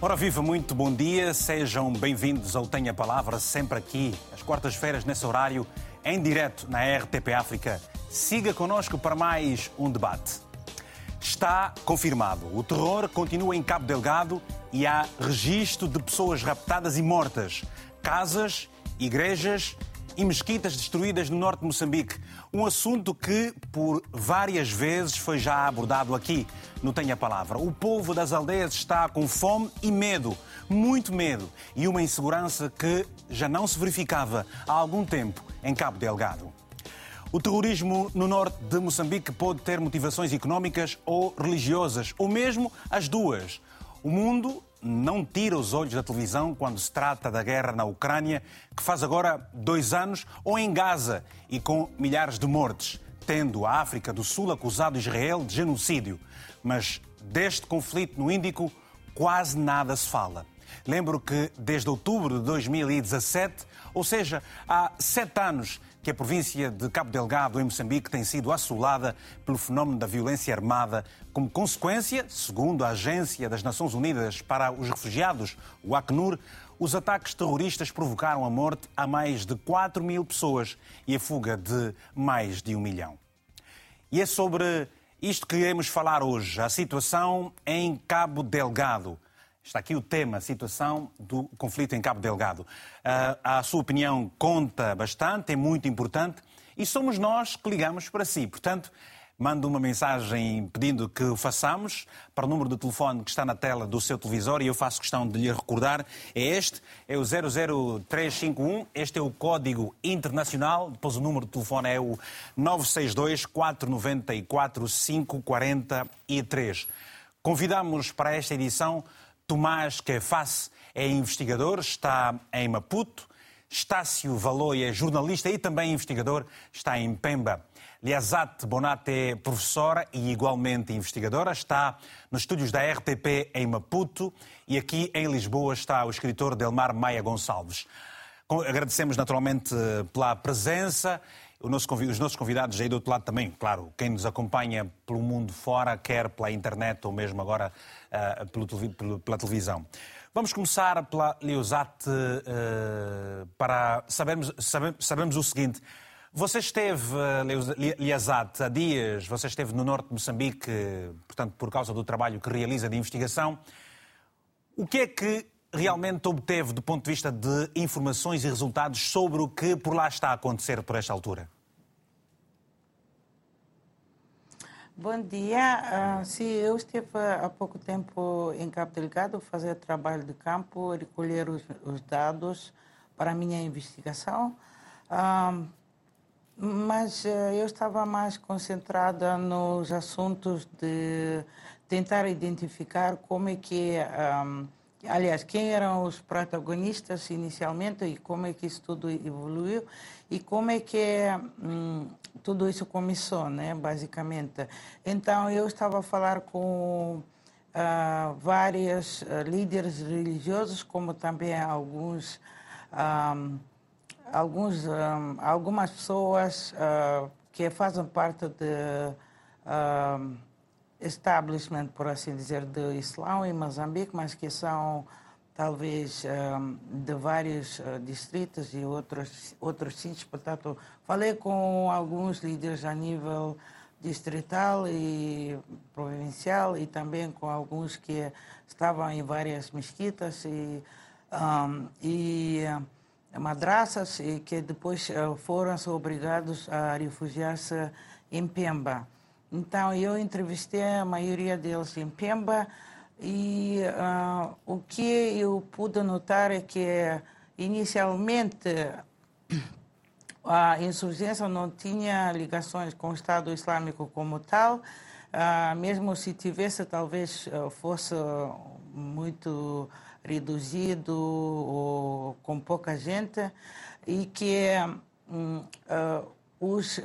Ora viva, muito bom dia, sejam bem-vindos ao Tenha Palavra, sempre aqui, às quartas-feiras, nesse horário, em direto na RTP África. Siga connosco para mais um debate. Está confirmado, o terror continua em Cabo Delgado e há registro de pessoas raptadas e mortas, casas, igrejas e mesquitas destruídas no norte de Moçambique. Um assunto que, por várias vezes, foi já abordado aqui no Tenha Palavra. O povo das aldeias está com fome e medo, muito medo, e uma insegurança que já não se verificava há algum tempo em Cabo Delgado. O terrorismo no norte de Moçambique pode ter motivações económicas ou religiosas, ou mesmo as duas. O mundo não tira os olhos da televisão quando se trata da guerra na Ucrânia, que faz agora dois anos, ou em Gaza e com milhares de mortes, tendo a África do Sul acusado Israel de genocídio. Mas deste conflito no Índico quase nada se fala. Lembro que desde outubro de 2017, ou seja, há sete anos, que a província de Cabo Delgado, em Moçambique, tem sido assolada pelo fenómeno da violência armada, como consequência, segundo a Agência das Nações Unidas para os Refugiados, o Acnur, os ataques terroristas provocaram a morte a mais de 4 mil pessoas e a fuga de mais de um milhão. E é sobre isto que iremos falar hoje, a situação em Cabo Delgado. Está aqui o tema, a situação do conflito em Cabo Delgado. Ah, a sua opinião conta bastante, é muito importante e somos nós que ligamos para si. Portanto, mando uma mensagem pedindo que o façamos para o número de telefone que está na tela do seu televisor e eu faço questão de lhe recordar. É este, é o 00351. Este é o código internacional. Depois o número de telefone é o 962 494 543. Convidamos para esta edição Tomás Queface é investigador, está em Maputo. Estácio Valoia é jornalista e também investigador, está em Pemba. Liazate Bonate é professora e igualmente investigadora, está nos estúdios da RTP em Maputo e aqui em Lisboa está o escritor Delmar Maia Gonçalves. Agradecemos naturalmente pela presença nosso, os nossos convidados aí do outro lado também, claro, quem nos acompanha pelo mundo fora, quer pela internet ou mesmo agora uh, pelo, pela televisão. Vamos começar pela Leosate uh, para sabermos, sabemos o seguinte. Você esteve, uh, Liazate, há dias, você esteve no norte de Moçambique, portanto, por causa do trabalho que realiza de investigação. O que é que realmente obteve do ponto de vista de informações e resultados sobre o que por lá está a acontecer por esta altura? Bom dia. Uh, sim, eu estive há pouco tempo em Cabo Delgado fazer trabalho de campo, recolher os, os dados para a minha investigação. Uh, mas uh, eu estava mais concentrada nos assuntos de tentar identificar como é que aliás, quem eram os protagonistas inicialmente e como é que isso tudo evoluiu e como é que hum, tudo isso começou, né, basicamente. Então, eu estava a falar com uh, vários uh, líderes religiosos, como também alguns, um, alguns um, algumas pessoas uh, que fazem parte de establishment, por assim dizer, do Islão em Moçambique, mas que são talvez um, de vários uh, distritos e outros outros sítios. Portanto, falei com alguns líderes a nível distrital e provincial e também com alguns que estavam em várias mesquitas e, um, e uh, madraças e que depois foram obrigados a refugiar-se em Pemba. Então, eu entrevistei a maioria deles em Pemba e uh, o que eu pude notar é que, inicialmente, a insurgência não tinha ligações com o Estado Islâmico como tal, uh, mesmo se tivesse, talvez uh, fosse muito reduzido ou com pouca gente, e que um, os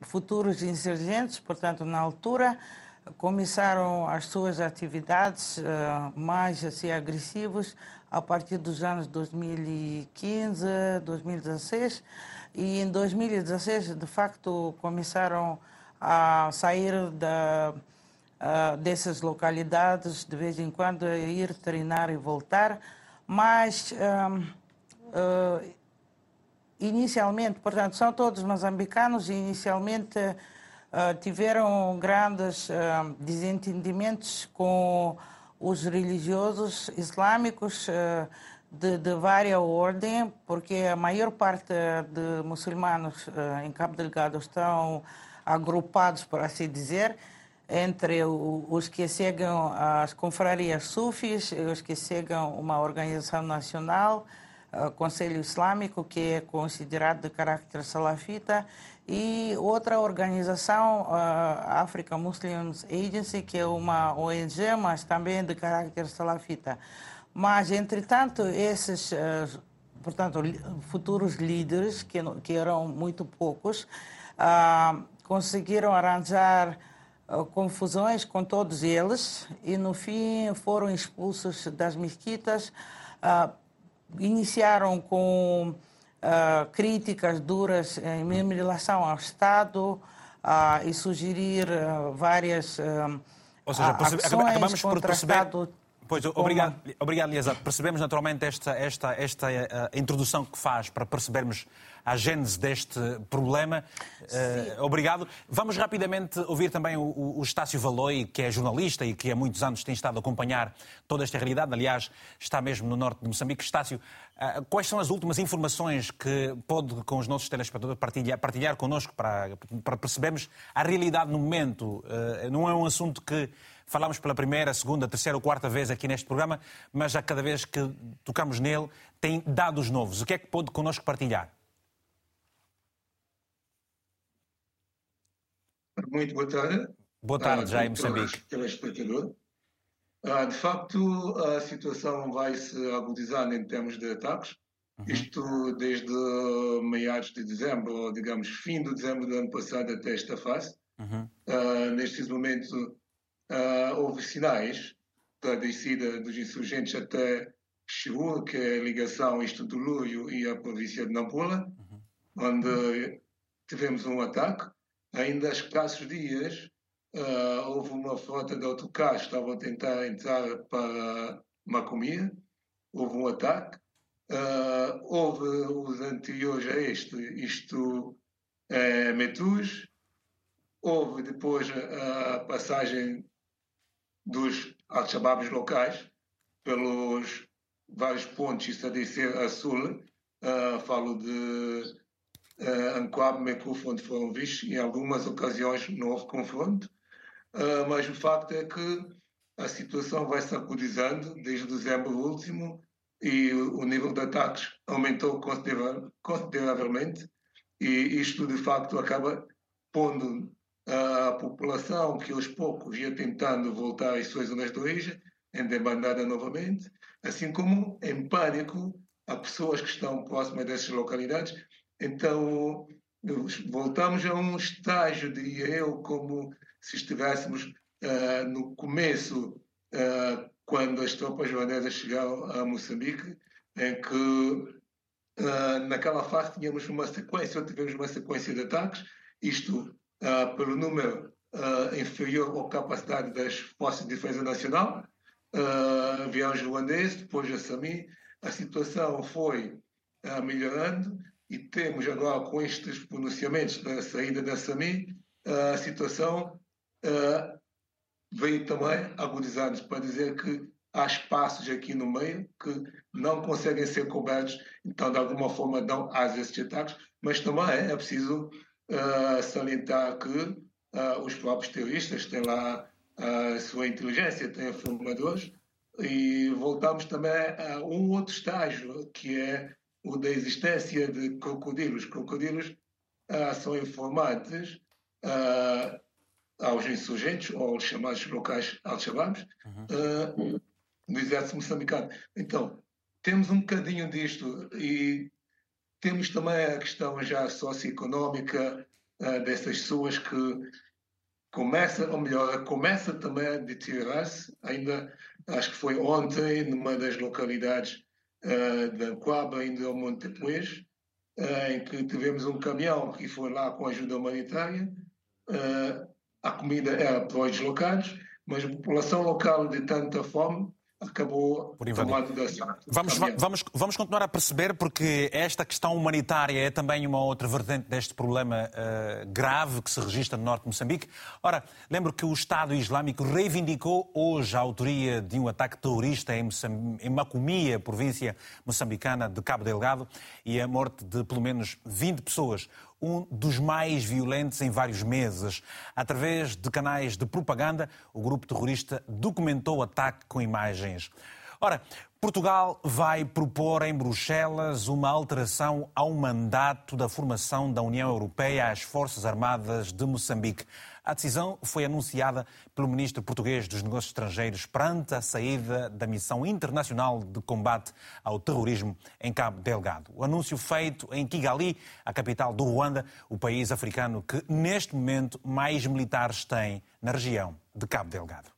futuros insurgentes, portanto, na altura, começaram as suas atividades uh, mais assim, agressivas a partir dos anos 2015, 2016. E em 2016, de facto, começaram a sair da, uh, dessas localidades, de vez em quando ir treinar e voltar, mas uh, inicialmente, portanto, são todos moçambicanos e inicialmente uh, tiveram grandes desentendimentos com os religiosos islâmicos de, de várias ordens, porque a maior parte de muçulmanos em Cabo Delgado estão agrupados, por assim dizer, entre os que seguem as confrarias sufis e os que seguem uma organização nacional, o Conselho Islâmico, que é considerado de caráter salafita, e outra organização, a Africa Muslims Agency, que é uma ONG, mas também de caráter salafita. Mas, entretanto, esses, eh, portanto, futuros líderes, que, que eram muito poucos, ah, conseguiram arranjar uh, confusões com todos eles e no fim foram expulsos das mesquitas. Uh, iniciaram com uh, críticas duras em relação ao Estado e sugerir várias Ou seja, ações acabamos por perceber... Pois, obrigado, obrigado Liesa. Percebemos naturalmente esta, esta, esta uh, introdução que faz para percebermos a gênese deste problema. Uh, obrigado. Vamos rapidamente ouvir também o, o Estácio Valoi, que é jornalista e que há muitos anos tem estado a acompanhar toda esta realidade. Aliás, está mesmo no norte de Moçambique. Estácio, uh, quais são as últimas informações que pode, com os nossos telespectadores, partilhar, partilhar connosco para, para percebermos a realidade no momento? não é um assunto que falamos pela primeira, segunda, terceira ou quarta vez aqui neste programa, mas a cada vez que tocamos nele tem dados novos. O que é que pode connosco partilhar? Muito boa tarde. Boa tarde, ah, já em Moçambique. Telespectador. Ah, de facto, a situação vai se agudizando em termos de ataques. Uhum. Isto desde meados de dezembro, ou digamos, fim de dezembro do ano passado até esta fase. Uhum. Uh, neste momento, uh, houve sinais da descida dos insurgentes até Chiú, que é a ligação isto do Luio e a província de Nampula, uhum. onde tivemos um ataque. Ainda há escassos dias uh, houve uma frota de autocarros que estavam a tentar entrar para Macomia, houve um ataque. Uh, houve os anteriores a este, isto é Metus, houve depois a passagem dos al-Shabaabs locais, pelos vários pontos, isso a dizer a sul, uh, falo de uh, Anquab, Mekuf, onde foram vistos, em algumas ocasiões não houve confronto, uh, mas o facto é que a situação vai se acudizando desde dezembro último e o nível de ataques aumentou consideravelmente e isto de facto acaba pondo a população que aos poucos ia tentando voltar às suas zonas de origem, em debandada novamente, assim como em pânico a pessoas que estão próximas dessas localidades. Então, voltamos a um estágio, diria eu, como se estivéssemos uh, no começo, uh, quando as tropas holandesas chegaram a Moçambique, em que uh, naquela fase tínhamos uma sequência, ou tivemos uma sequência de ataques, isto pelo número inferior à capacidade das Forças de Defesa Nacional, uh, aviões ruandeses, depois a SAMI. A situação foi melhorando e temos agora, com estes pronunciamentos da saída da SAMI, a situação veio também agudizando para dizer que há espaços aqui no meio que não conseguem ser cobertos, então de alguma forma dão a esses ataques, mas também é preciso uh, salientar que uh, os próprios terroristas têm lá a sua inteligência, têm formadores, e voltamos também a um outro estágio, que é o da existência de crocodilos. Crocodilos uh, são informantes uh, aos insurgentes, ou aos chamados locais al-Shabaabs, uhum. uh, do exército moçambicano. Então, temos um bocadinho disto e temos também a questão já socioeconómica uh, dessas pessoas que começa, ou melhor, começa também a deteriorar-se. Ainda, acho que foi ontem, numa das localidades uh, da Coaba, ainda ao Monte Tepuês, uh, em que tivemos um caminhão que foi lá com ajuda humanitária. Uh, a comida era para os deslocados, mas a população local de tanta fome acabou tomando da Vamos, vamos, vamos continuar a perceber, porque esta questão humanitária é também uma outra vertente deste problema uh, grave que se registra no norte de Moçambique. Ora, lembro que o Estado Islâmico reivindicou hoje a autoria de um ataque terrorista em, Moçamb... em Macomia, província moçambicana de Cabo Delgado, e a morte de pelo menos 20 pessoas um dos mais violentos em vários meses. Através de canais de propaganda, o grupo terrorista documentou o ataque com imagens. Ora, Portugal vai propor em Bruxelas uma alteração ao mandato da formação da União Europeia às Forças Armadas de Moçambique. A decisão foi anunciada pelo ministro português dos Negócios Estrangeiros perante a saída da missão internacional de combate ao terrorismo em Cabo Delgado. O anúncio feito em Kigali, a capital do Ruanda, o país africano que neste momento mais militares tem na região de Cabo Delgado.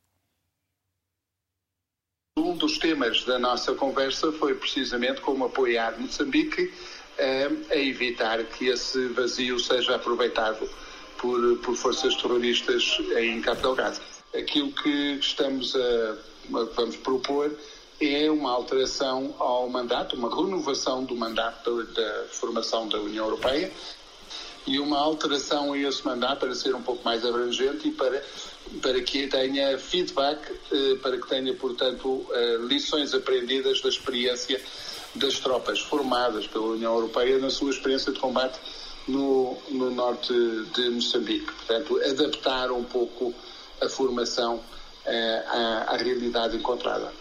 Um dos temas da nossa conversa foi precisamente como apoiar Moçambique eh, a evitar que esse vazio seja aproveitado por, por forças terroristas em Cabo Delgado. Aquilo que estamos a vamos propor é uma alteração ao mandato, uma renovação do mandato da formação da União Europeia e uma alteração a esse mandato para ser um pouco mais abrangente e para, para que tenha feedback, eh, para que tenha, portanto, eh, lições aprendidas da experiência das tropas formadas pela União Europeia na sua experiência de combate no, no norte de Moçambique. Portanto, adaptar um pouco a formação eh, à, à realidade encontrada.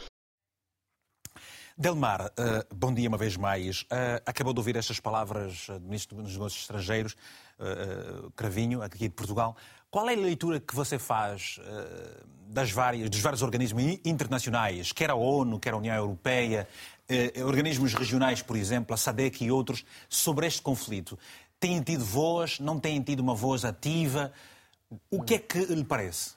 Delmar, uh, bom dia uma vez mais. Uh, acabou de ouvir estas palavras do Ministro dos Negócios Estrangeiros, Cravinho, aqui de Portugal. Qual é a leitura que você faz das várias, dos vários organismos internacionais, quer a ONU, quer a União Europeia, organismos regionais, por exemplo, a SADC e outros, sobre este conflito? Têm tido voz? Não têm tido uma voz ativa? O que é que lhe parece?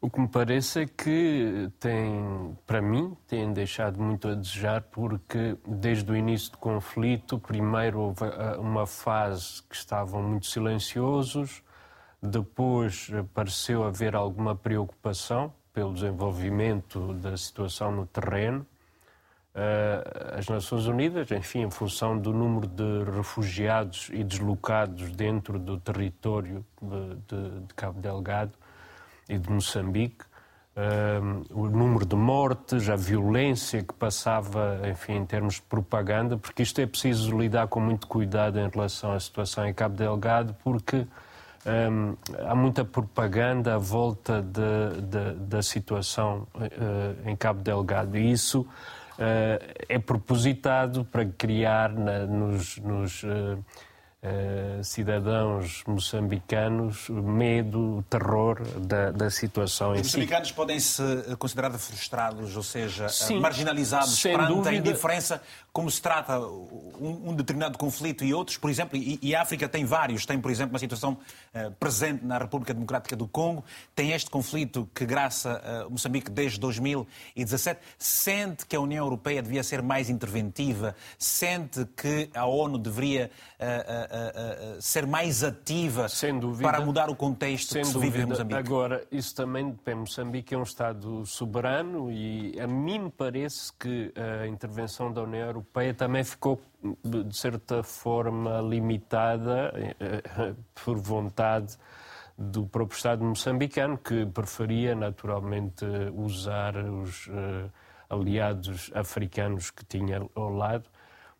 O que me parece é que tem, para mim, têm deixado muito a desejar, porque desde o início do conflito, primeiro houve ah, uma fase que estavam muito silenciosos, depois pareceu haver alguma preocupação pelo desenvolvimento da situação no terreno, as Nações Unidas, enfim, em função do número de refugiados e deslocados dentro do território de, de, Cabo Delgado e de Moçambique, um, o número de mortes, a violência que passava, enfim, em termos de propaganda, porque isto é preciso lidar com muito cuidado em relação à situação em Cabo Delgado, porque um, há muita propaganda à volta de, de, da situação uh, em Cabo Delgado. E isso é propositado para criar na, nos, nos uh, cidadãos moçambicanos medo, terror da, da situação Os em si. Os moçambicanos podem-se considerar frustrados, ou seja, Sim, marginalizados perante dúvida. a indiferença como se trata um, um, determinado conflito e outros, por exemplo, e, e, a África tem vários, tem, por exemplo, uma situação uh, presente na República Democrática do Congo, tem este conflito que graça uh, Moçambique desde 2017, sente que a União Europeia devia ser mais interventiva, sente que a ONU deveria uh, ser mais ativa dúvida, para mudar o contexto que se vive em Moçambique. Agora, isso também depende. Moçambique é um Estado soberano e a mim me parece que a intervenção da União Europeia Europeia também ficou, de certa forma, limitada eh, por vontade do próprio Estado moçambicano, que preferia naturalmente usar os uh, aliados africanos que tinha ao lado.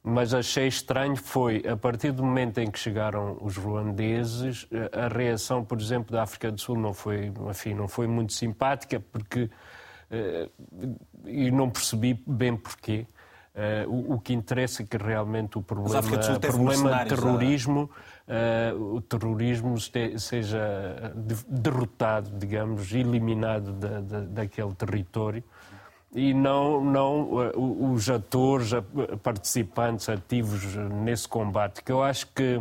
Mas achei estranho foi, a partir do momento em que chegaram os ruandeses, eh, a reação, por exemplo, da África do Sul não foi, enfim, não foi muito simpática, porque e não percebi bem porquê. Uh, o, o, que interessa é que realmente o problema, problema de terrorismo, uh, o terrorismo seja derrotado, digamos, eliminado da, da, daquele território e não, não uh, os atores, participantes ativos nesse combate, que eu acho que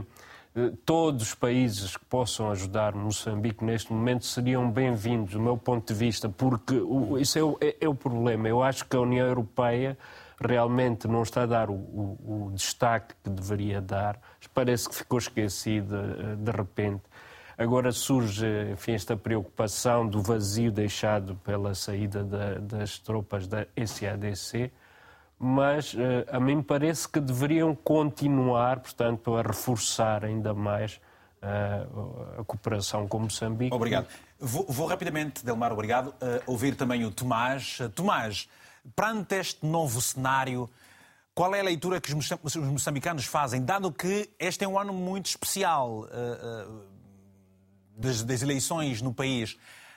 todos os países que possam ajudar Moçambique neste momento seriam bem-vindos, do meu ponto de vista, porque o, isso é o, é, é o problema. Eu acho que a União Europeia realmente não está a dar o, o, o destaque que deveria dar. Parece que ficou esquecida eh, de repente. Agora surge, enfim, esta preocupação do vazio deixado pela saída da, das tropas da SADC, mas eh, a mim parece que deveriam continuar, portanto, a reforçar ainda mais uh, a cooperação com Moçambique. Obrigado. Vou, vou rapidamente, Delmar, obrigado, uh, ouvir também o Tomás. Tomás, perante este novo cenário, qual é a leitura que os moçambicanos fazem, dado que este é um ano muito especial uh, uh, das, das, eleições no país?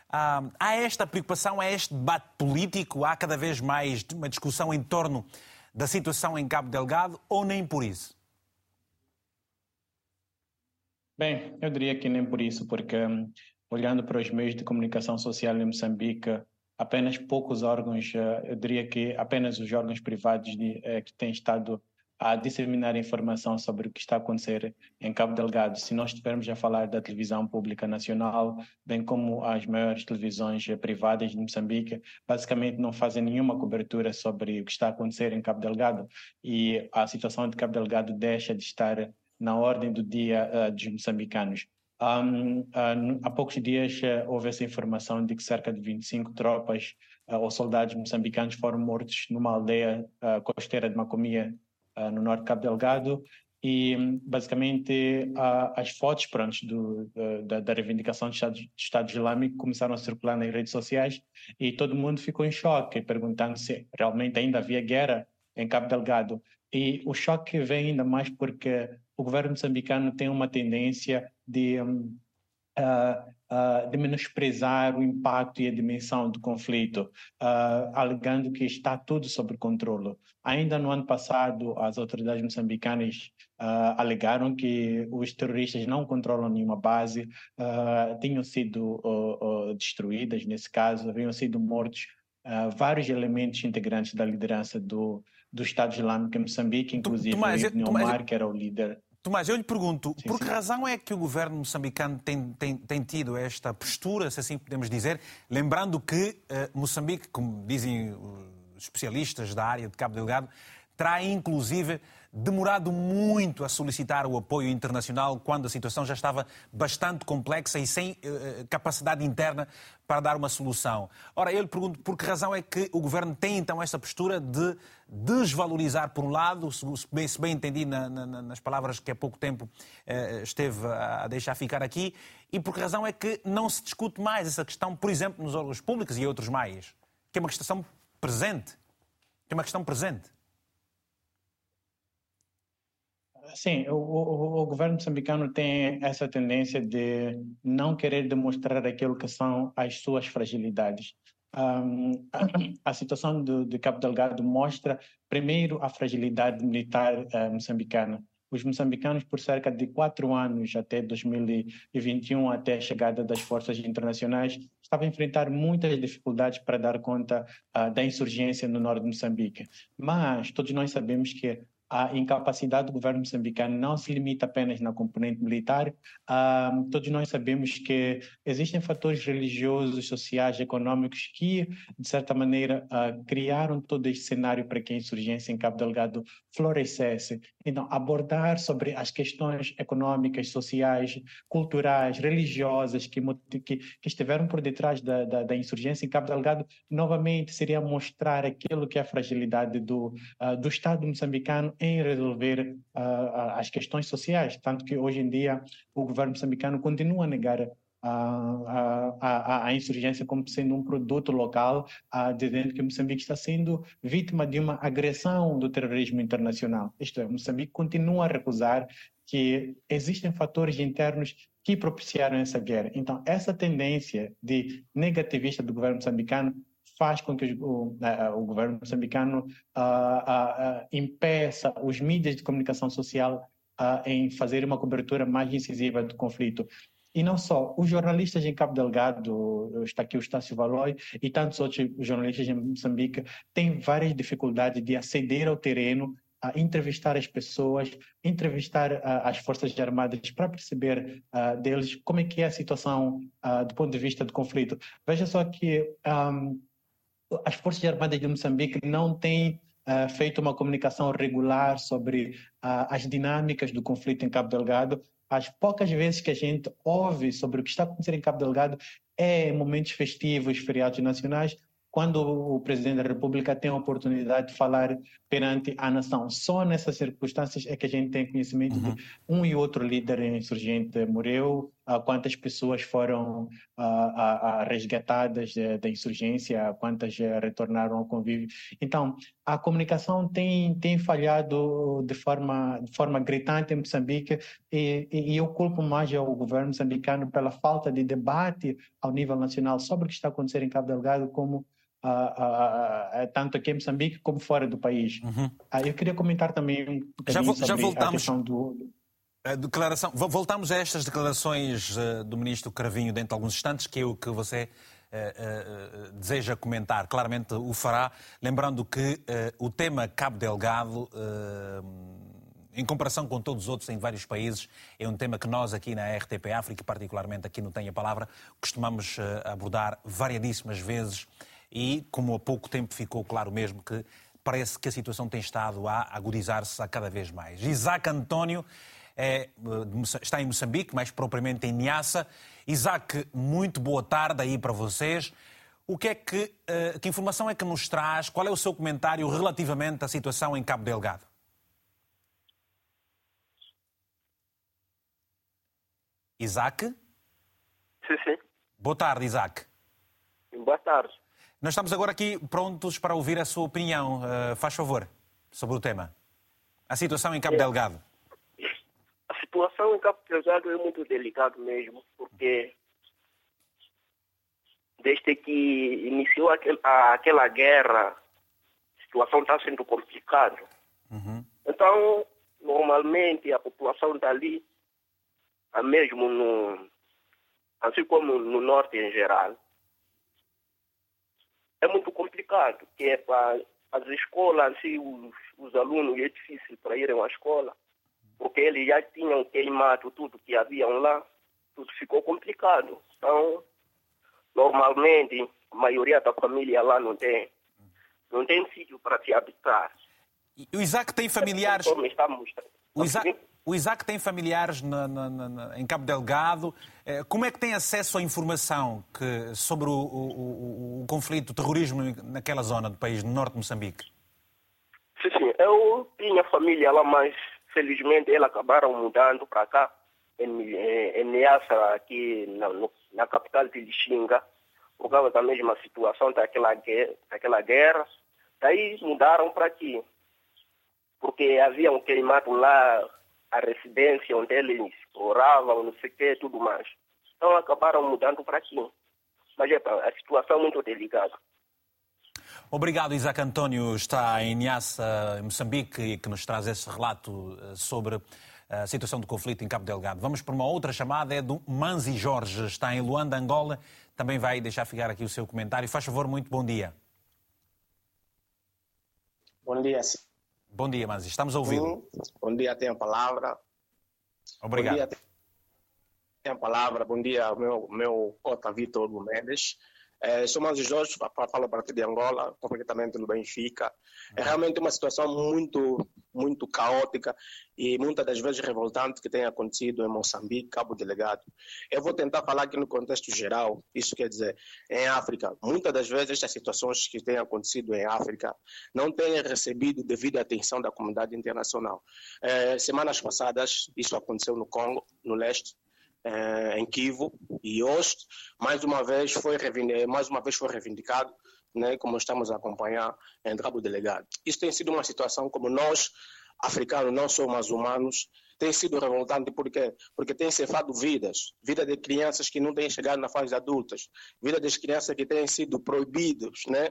Uh, há esta preocupação, há este debate político, há cada vez mais uma discussão em torno da situação em Cabo Delgado ou nem por isso? Bem, eu diria que nem por isso, porque hum, olhando para os meios de comunicação social em Moçambique, apenas poucos órgãos, eh, eu diria que apenas os órgãos privados de, é, que têm estado a disseminar informação sobre o que está a acontecer em Cabo Delgado. Se nós estivermos a falar da televisão pública nacional, bem como as maiores televisões eh, privadas de Moçambique, basicamente não fazem nenhuma cobertura sobre o que está a acontecer em Cabo Delgado e a situação de Cabo Delgado deixa de estar na ordem do dia uh, dos moçambicanos. Um, há poucos dias uh, houve essa informação de que cerca de 25 tropas uh, ou soldados moçambicanos foram mortos numa aldeia costeira de Macomia, no norte de Cabo Delgado. E basicamente as fotos pronto, do, da, da, reivindicação do Estado, do Estado Islâmico começaram a circular nas redes sociais e todo mundo ficou em choque, perguntando se realmente ainda havia guerra em Cabo Delgado. E o choque vem ainda mais porque o governo moçambicano tem uma tendência de, uh, uh, de menosprezar o impacto e a dimensão do conflito, uh, alegando que está tudo sob controle. Ainda no ano passado, as autoridades moçambicanas alegaram que os terroristas não controlam nenhuma base, tinham sido destruídas, nesse caso, haviam sido mortos vários elementos integrantes da liderança do, do Estado Islâmico em Moçambique, inclusive Tomás, o Ibn Omar, que era o líder Tomás, eu lhe pergunto, sim, por que sim. razão é que o governo moçambicano tem, tem, tem, tido esta postura, se assim podemos dizer, lembrando que uh, Moçambique, como dizem os especialistas da área de Cabo Delgado, terá inclusive demorado muito a solicitar o apoio internacional quando a situação já estava bastante complexa e sem uh, capacidade interna para dar uma solução. Ora, eu lhe pergunto por que razão é que o governo tem então essa postura de desvalorizar, por um lado, se bem, se bem entendi na, na, nas palavras que há pouco tempo uh, esteve a deixar ficar aqui, e por que razão é que não se discute mais essa questão, por exemplo, nos órgãos públicos e outros mais, que é uma questão presente. Que é uma questão presente. Sim, o, o, o, governo moçambicano tem essa tendência de não querer demonstrar aquilo que são as suas fragilidades. Um, a situação do, de Cabo Delgado mostra, primeiro, a fragilidade militar uh, moçambicana. Os moçambicanos, por cerca de quatro anos, até 2021, até a chegada das forças internacionais, estavam a enfrentar muitas dificuldades para dar conta uh, da insurgência no norte de Moçambique. Mas todos nós sabemos que a incapacidade do governo moçambicano não se limita apenas na componente militar. Uh, todos nós sabemos que existem fatores religiosos, sociais, econômicos que, de certa maneira, uh, criaram todo este cenário para que a insurgência em Cabo Delgado florescesse. Então, abordar sobre as questões econômicas, sociais, culturais, religiosas que, que, que estiveram por detrás da, da, da, insurgência em Cabo Delgado, novamente seria mostrar aquilo que é a fragilidade do, uh, do Estado moçambicano em resolver uh, as questões sociais, tanto que hoje em dia o governo moçambicano continua a negar a, a, a, a, insurgência como sendo um produto local, dizendo que Moçambique está sendo vítima de uma agressão do terrorismo internacional. Isto é, Moçambique continua a recusar que existem fatores internos que propiciaram essa guerra. Então, essa tendência de negativista do governo moçambicano faz com que o, o governo moçambicano uh, uh, impeça os mídias de comunicação social em fazer uma cobertura mais incisiva do conflito. E não só, os jornalistas em Cabo Delgado, está aqui o Estácio Valoy, e tantos outros jornalistas em Moçambique, têm várias dificuldades de aceder ao terreno, a entrevistar as pessoas, entrevistar as Forças Armadas para perceber deles como é que é a situação do ponto de vista do conflito. Veja só que um, as Forças Armadas de Moçambique não têm uh, feito uma comunicação regular sobre uh, as dinâmicas do conflito em Cabo Delgado. As poucas vezes que a gente ouve sobre o que está acontecendo em Cabo Delgado é em momentos festivos, feriados nacionais, quando o presidente da República tem a oportunidade de falar perante a nação. Só nessas circunstâncias é que a gente tem conhecimento uhum. de um e outro líder insurgente morreu, quantas pessoas foram resgatadas da insurgência, quantas eh, retornaram ao convívio. Então, a comunicação tem, tem falhado de forma, de forma gritante em Moçambique e, e eu culpo mais o governo moçambicano pela falta de debate ao nível nacional sobre o que está acontecendo em Cabo Delgado, como tanto aqui em Moçambique como fora do país. Uhum. eu queria comentar também um já, sobre já voltamos. a questão do... A declaração, voltamos a estas declarações uh, do ministro Cravinho dentro de alguns instantes, que é o que você uh, uh, deseja comentar. Claramente o fará, lembrando que o tema Cabo Delgado, em comparação com todos os outros em vários países, é um tema que nós aqui na RTP África, particularmente aqui no Tem a Palavra, costumamos abordar variadíssimas vezes e, como há pouco tempo ficou claro mesmo que parece que a situação tem estado a agudizar-se a cada vez mais. Isaac António é, está em Moçambique, mais propriamente em Niassa. Isaac, muito boa tarde aí para vocês. O que é que, eh, que informação é que nos traz? Qual é o seu comentário relativamente à situação em Cabo Delgado? Isaac? Sim, sim. Boa tarde, Isaac. Boa tarde. Nós estamos agora aqui prontos para ouvir a sua opinião. Uh, faz favor, sobre o tema. A situação em Cabo é. Delgado. A situação em Cabo Delgado é muito delicada mesmo, porque desde que iniciou aquel, a, aquela guerra, a situação está sendo complicada. Uhum. Então, normalmente, a população dali, mesmo no, assim como no norte em geral, é muito complicado, que é para as escolas, assim, os, os alunos, é difícil para irem à escola, porque eles já tinham queimado tudo que haviam lá, tudo ficou complicado. Então, normalmente, a maioria da família lá não tem, não tem sítio para se habitar. o Isaac tem familiares... O Isaac, o Isaac tem familiares na, na, na, em Cabo Delgado. Eh, como é que tem acesso à informação que, sobre o, o, o, conflito, o terrorismo naquela zona do país, no norte de Moçambique? Sim, sim. Eu tinha família lá, mas felizmente eles acabaram mudando para cá, em, em Niassa, aqui na, na, capital de Lixinga, por causa da mesma situação daquela. Daquela guerra. Daí mudaram para aqui, porque haviam queimado lá a residência onde eles moravam, não sei o que, tudo mais. Então acabaram mudando para aqui. Mas é, a situação é muito delicada. Obrigado, Isaac António. Está em Niassa, em Moçambique, e que nos traz esse relato eh, sobre eh, a situação do conflito em Cabo Delgado. Vamos para uma outra chamada, é do Manzi Jorge. Está em Luanda, Angola. Também vai deixar ficar aqui o seu comentário. Faz favor, muito bom dia. Bom dia, sim. Bom dia, Manzi. Estamos a ouvi-lo. Bom dia, tem a palavra. Obrigado. Bom dia, tem a palavra. Bom dia, meu, meu cota Vitor Mendes. É, sou Manzi Jorge, falo a partir de Angola, completamente no Benfica. É realmente uma situação muito, muito caótica e muitas das vezes revoltante que tem acontecido em Moçambique, Cabo Delegado. Eu vou tentar falar aqui no contexto geral, isso quer dizer, em África, muitas das vezes estas situações que têm acontecido em África não têm recebido devida atenção da comunidade internacional. É, semanas passadas, isso aconteceu no Congo, no leste, eh, em Kivu e hoje mais uma vez foi mais uma vez foi reivindicado né, como estamos a acompanhar em Cabo Delegado. Isso tem sido uma situação como nós, africanos, não somos humanos, tem sido revoltante porque porque tem cefado vidas, vida de crianças que não têm chegado na fase adultas, vida das crianças que têm sido proibidos, né,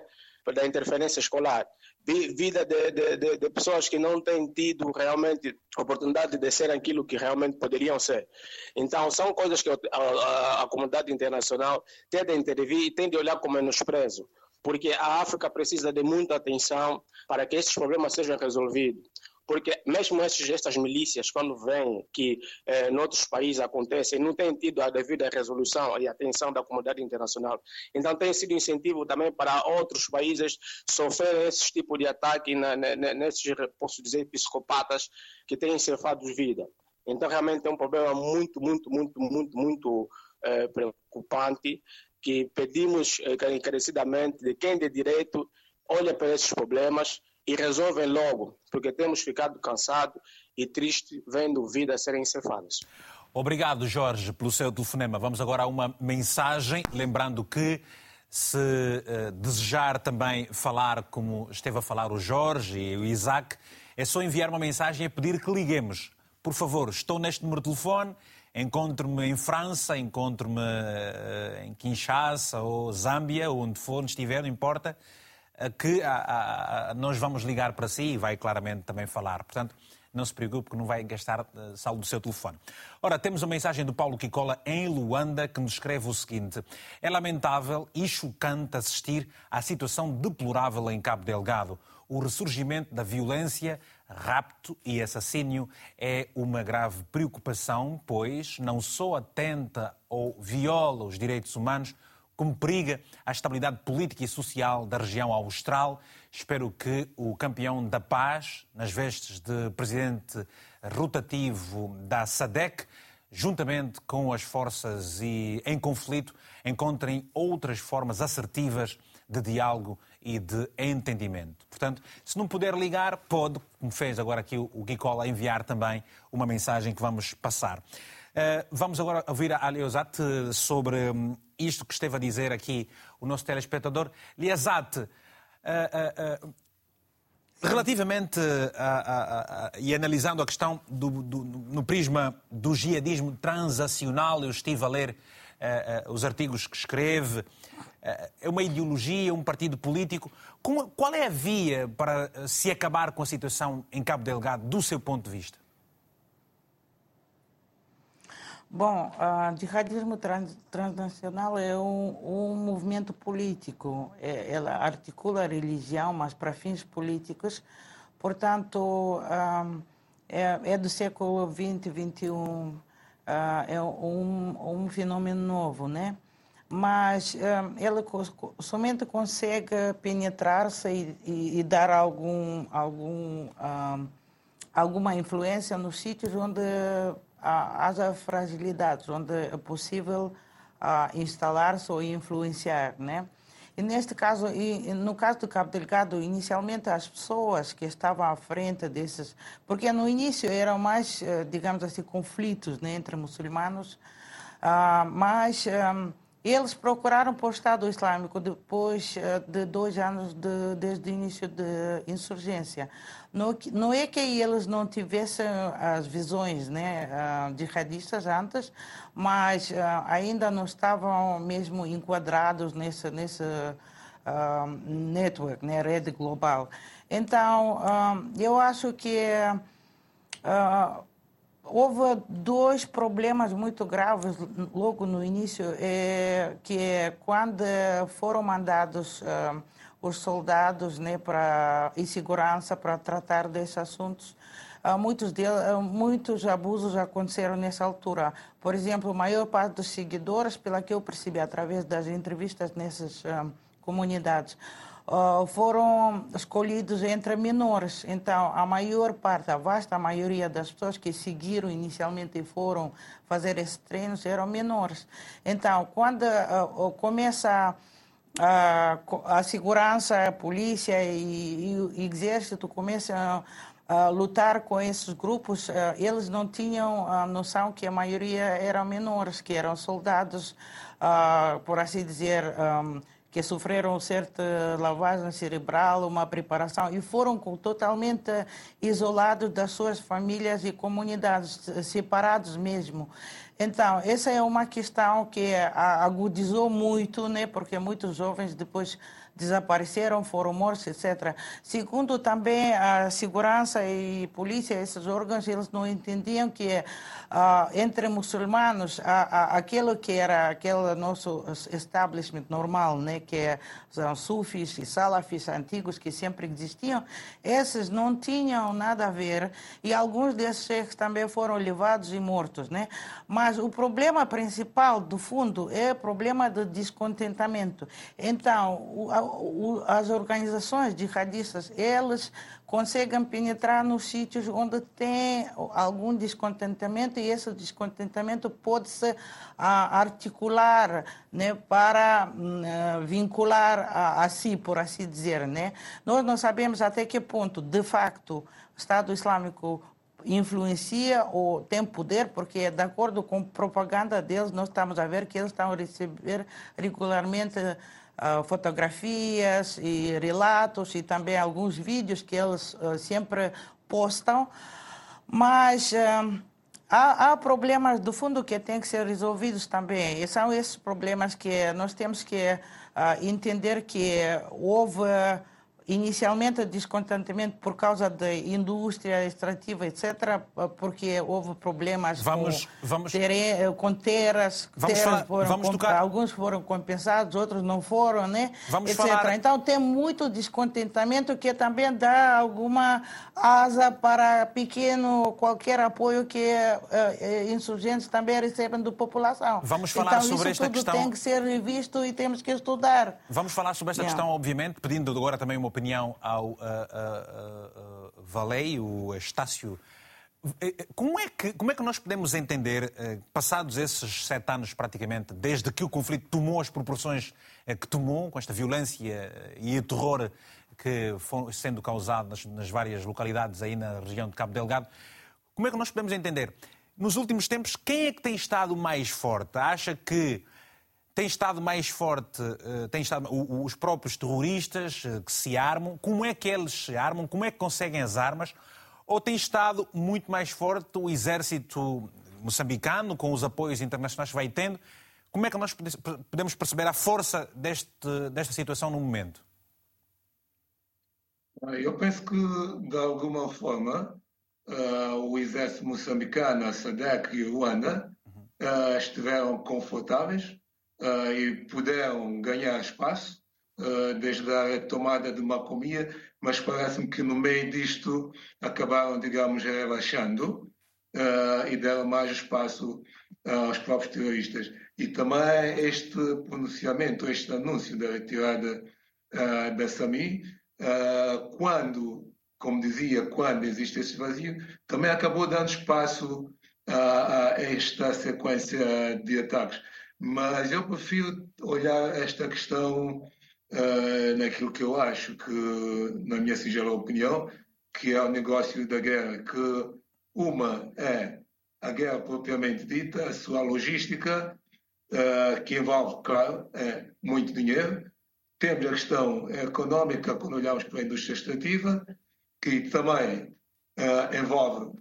da interferência escolar, vida de, de, de, de, pessoas que não têm tido realmente oportunidade de ser aquilo que realmente poderiam ser. Então, são coisas que a, a, a comunidade internacional tem de intervir e tem de olhar com menosprezo, porque a África precisa de muita atenção para que esses problemas sejam resolvidos. Porque mesmo esses, estas milícias, quando vêm que eh, em outros países acontecem, não têm tido a devida resolução e atenção da comunidade internacional. Então tem sido incentivo também para outros países sofrerem esse tipo de ataque na, na, nesses, posso dizer, psicopatas que têm ceifado vida. Então realmente é um problema muito, muito, muito, muito, muito eh, preocupante que pedimos eh, encarecidamente de quem de direito olha para esses problemas e resolvem logo, porque temos ficado cansados e tristes vendo vidas serem cefadas. Obrigado, Jorge, pelo seu telefonema. Vamos agora a uma mensagem, lembrando que se uh, desejar também falar como esteve a falar o Jorge e o Isaac, é só enviar uma mensagem a pedir que liguemos. Por favor, estou neste número de telefone, encontro-me em França, encontro-me uh, em Kinshasa ou Zâmbia, onde for, onde estiver, não importa que a, a, nós vamos ligar para si e vai claramente também falar. Portanto, não se preocupe que não vai gastar uh, saldo do seu telefone. Ora, temos uma mensagem do Paulo Kikola em Luanda que nos escreve o seguinte: É lamentável e chocante assistir à situação deplorável em Cabo Delgado. O ressurgimento da violência, rapto e assassínio é uma grave preocupação, pois não só atenta ou viola os direitos humanos, como periga a estabilidade política e social da região austral. Espero que o campeão da paz, nas vestes de presidente rotativo da SADEC, juntamente com as forças em conflito, encontrem outras formas assertivas de diálogo e de entendimento. Portanto, se não puder ligar, pode, como fez agora aqui o Guicola, enviar também uma mensagem que vamos passar. Uh, vamos agora ouvir a Leozat sobre um, isto que esteve a dizer aqui o nosso telespectador. Liazat, uh, uh, uh, relativamente a, a, a, e analisando a questão do, do, no prisma do jihadismo transacional, eu estive a ler os artigos que escreve, é uma ideologia, um partido político. qual é a via para se acabar com a situação em Cabo Delgado, do seu ponto de vista? Bom, o jihadismo trans, transnacional é um, um movimento político. É, ela articula a religião, mas para fins políticos. Portanto, um, é, é, do século XX, XXI. Uh, é um, um fenômeno novo, né? Mas um, ela somente consegue penetrar-se e, e, e, dar algum, algum, alguma influência nos sítios onde haja fragilidades, onde é possível instalar-se ou influenciar, né? E neste caso, e no caso do Cabo Delgado, inicialmente as pessoas que estavam à frente desses, porque no início eram mais, eh, digamos assim, conflitos né, entre muçulmanos, uh, mas um, eles procuraram por Estado Islâmico depois eh, de dois anos de, desde o início da insurgência. Não, é que eles não tivessem as visões né, jihadistas antes, mas eh, ainda não estavam mesmo enquadrados nesse, nesse uh, network, né, rede global. Então, uh, eu acho que uh, houve dois problemas muito graves logo no início, é, que é quando foram mandados uh, os soldados né, para, e segurança para tratar desses assuntos. Uh, muitos, uh, muitos abusos aconteceram nessa altura. Por exemplo, a maior parte dos seguidores, pela que eu percebi através das entrevistas nessas comunidades, uh, foram escolhidos entre menores. Então, a maior parte, a vasta maioria das pessoas que seguiram inicialmente e foram fazer esses treinos eram menores. Então, quando uh, começa a, a, segurança, a polícia e, e o exército começam a, lutar com esses grupos, eles não tinham a noção que a maioria eram menores, que eram soldados, por assim dizer, que sofreram certa lavagem cerebral, uma preparação e foram totalmente isolados das suas famílias e comunidades, separados mesmo. Então, essa é uma questão que agudizou muito, né, porque muitos jovens depois desapareceram, foram mortos, etc. Segundo, também a segurança e polícia, esses órgãos, eles não entendiam que uh, entre muçulmanos, aquilo que era aquele nosso establishment normal, né, que são sufis e salafis antigos que sempre existiam, esses não tinham nada a ver e alguns desses também foram levados e mortos, né? Mas o problema principal, do fundo, é o problema do descontentamento. Então, o, as organizações jihadistas, elas conseguem penetrar nos sítios onde tem algum descontentamento e esse descontentamento pode se articular né, para uh, vincular a, a, si, por assim dizer. Né? Nós não sabemos até que ponto, de facto, o Estado Islâmico influencia ou tem poder, porque de acordo com propaganda deles, nós estamos a ver que eles estão a receber regularmente uh, fotografias e relatos e também alguns vídeos que eles uh, sempre postam. Mas uh, há, há, problemas do fundo que têm que ser resolvidos também. E são esses problemas que nós temos que entender que houve inicialmente descontentamento por causa da indústria extrativa, etc., porque houve problemas vamos, com, vamos, terem, com terras, vamos terras falar, foram vamos tocar... alguns foram compensados, outros não foram, né? Vamos etc. Falar... Então tem muito descontentamento que também dá alguma asa para pequeno qualquer apoio que uh, insurgentes também recebem da população. Vamos falar então, sobre isso esta tudo questão. tem que ser revisto e temos que estudar. Vamos falar sobre esta yeah. questão, obviamente, pedindo agora também uma opinião ao uh, uh, uh, Valei, o Estácio. Como é, que, como é que nós podemos entender, passados esses sete anos praticamente, desde que o conflito tomou as proporções que tomou, com esta violência e o terror que foram sendo causado nas, nas várias localidades aí na região de Cabo Delgado, como é que nós podemos entender? Nos últimos tempos, quem é que tem estado mais forte? Acha que tem estado mais forte, eh, tem estado, os próprios terroristas eh, que se armam, como é que eles se armam, como é que conseguem as armas, ou tem estado muito mais forte o exército moçambicano, com os apoios internacionais que vai tendo? Como é que nós podemos perceber a força deste, desta situação no momento? Eu penso que, de alguma forma, uh, o exército moçambicano, a SADEC e o Ruanda uh, estiveram confortáveis uh, e puderam ganhar espaço uh, desde a tomada de Macomia, mas parece-me que no meio disto acabaram, digamos, relaxando uh, e deram mais espaço aos próprios terroristas. E também este pronunciamento, este anúncio da retirada da SAMI, quando, como dizia, quando existe esse vazio, também acabou dando espaço a esta sequência de ataques. Mas eu prefiro olhar esta questão uh, naquilo que eu acho que, na minha singela opinião, que é o negócio da guerra, que uma é a guerra propriamente dita, a sua logística, uh, que envolve, claro, é muito dinheiro. Temos a questão económica, quando olhamos para a indústria extrativa, que também uh, envolve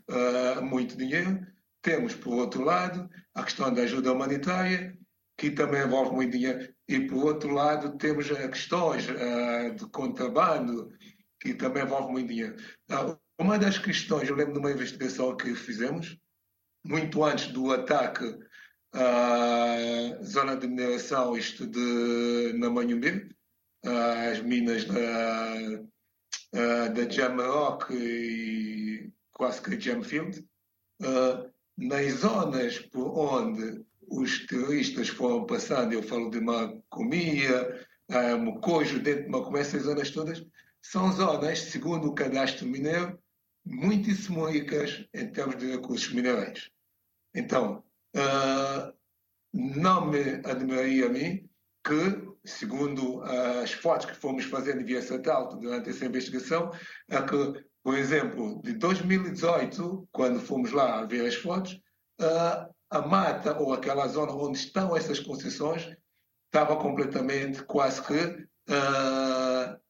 muito dinheiro. Temos, por outro lado, a questão da ajuda humanitária que também envolve muito dinheiro. E, por outro lado, temos questões uh, de contrabando, que também envolve muito dinheiro. Uh, uma das questões, eu lembro de uma investigação que fizemos, muito antes do ataque à zona de mineração, isto de Namanhumbi, as minas da, da Jamrock e quase que Jamfield, nas zonas por onde os terroristas foram passando, eu falo de Macomia, uh, Mocojo, dentro de Macomia, essas zonas todas, são zonas, segundo o cadastro mineiro, muitíssimo ricas em termos de recursos minerais. Então, uh, não me admiraria a mim que, segundo as fotos que fomos fazendo via satélite durante essa investigação, é que, por exemplo, de 2018, quando fomos lá ver as fotos, uh, a mata ou aquela zona onde estão essas concessões estava completamente quase que uh,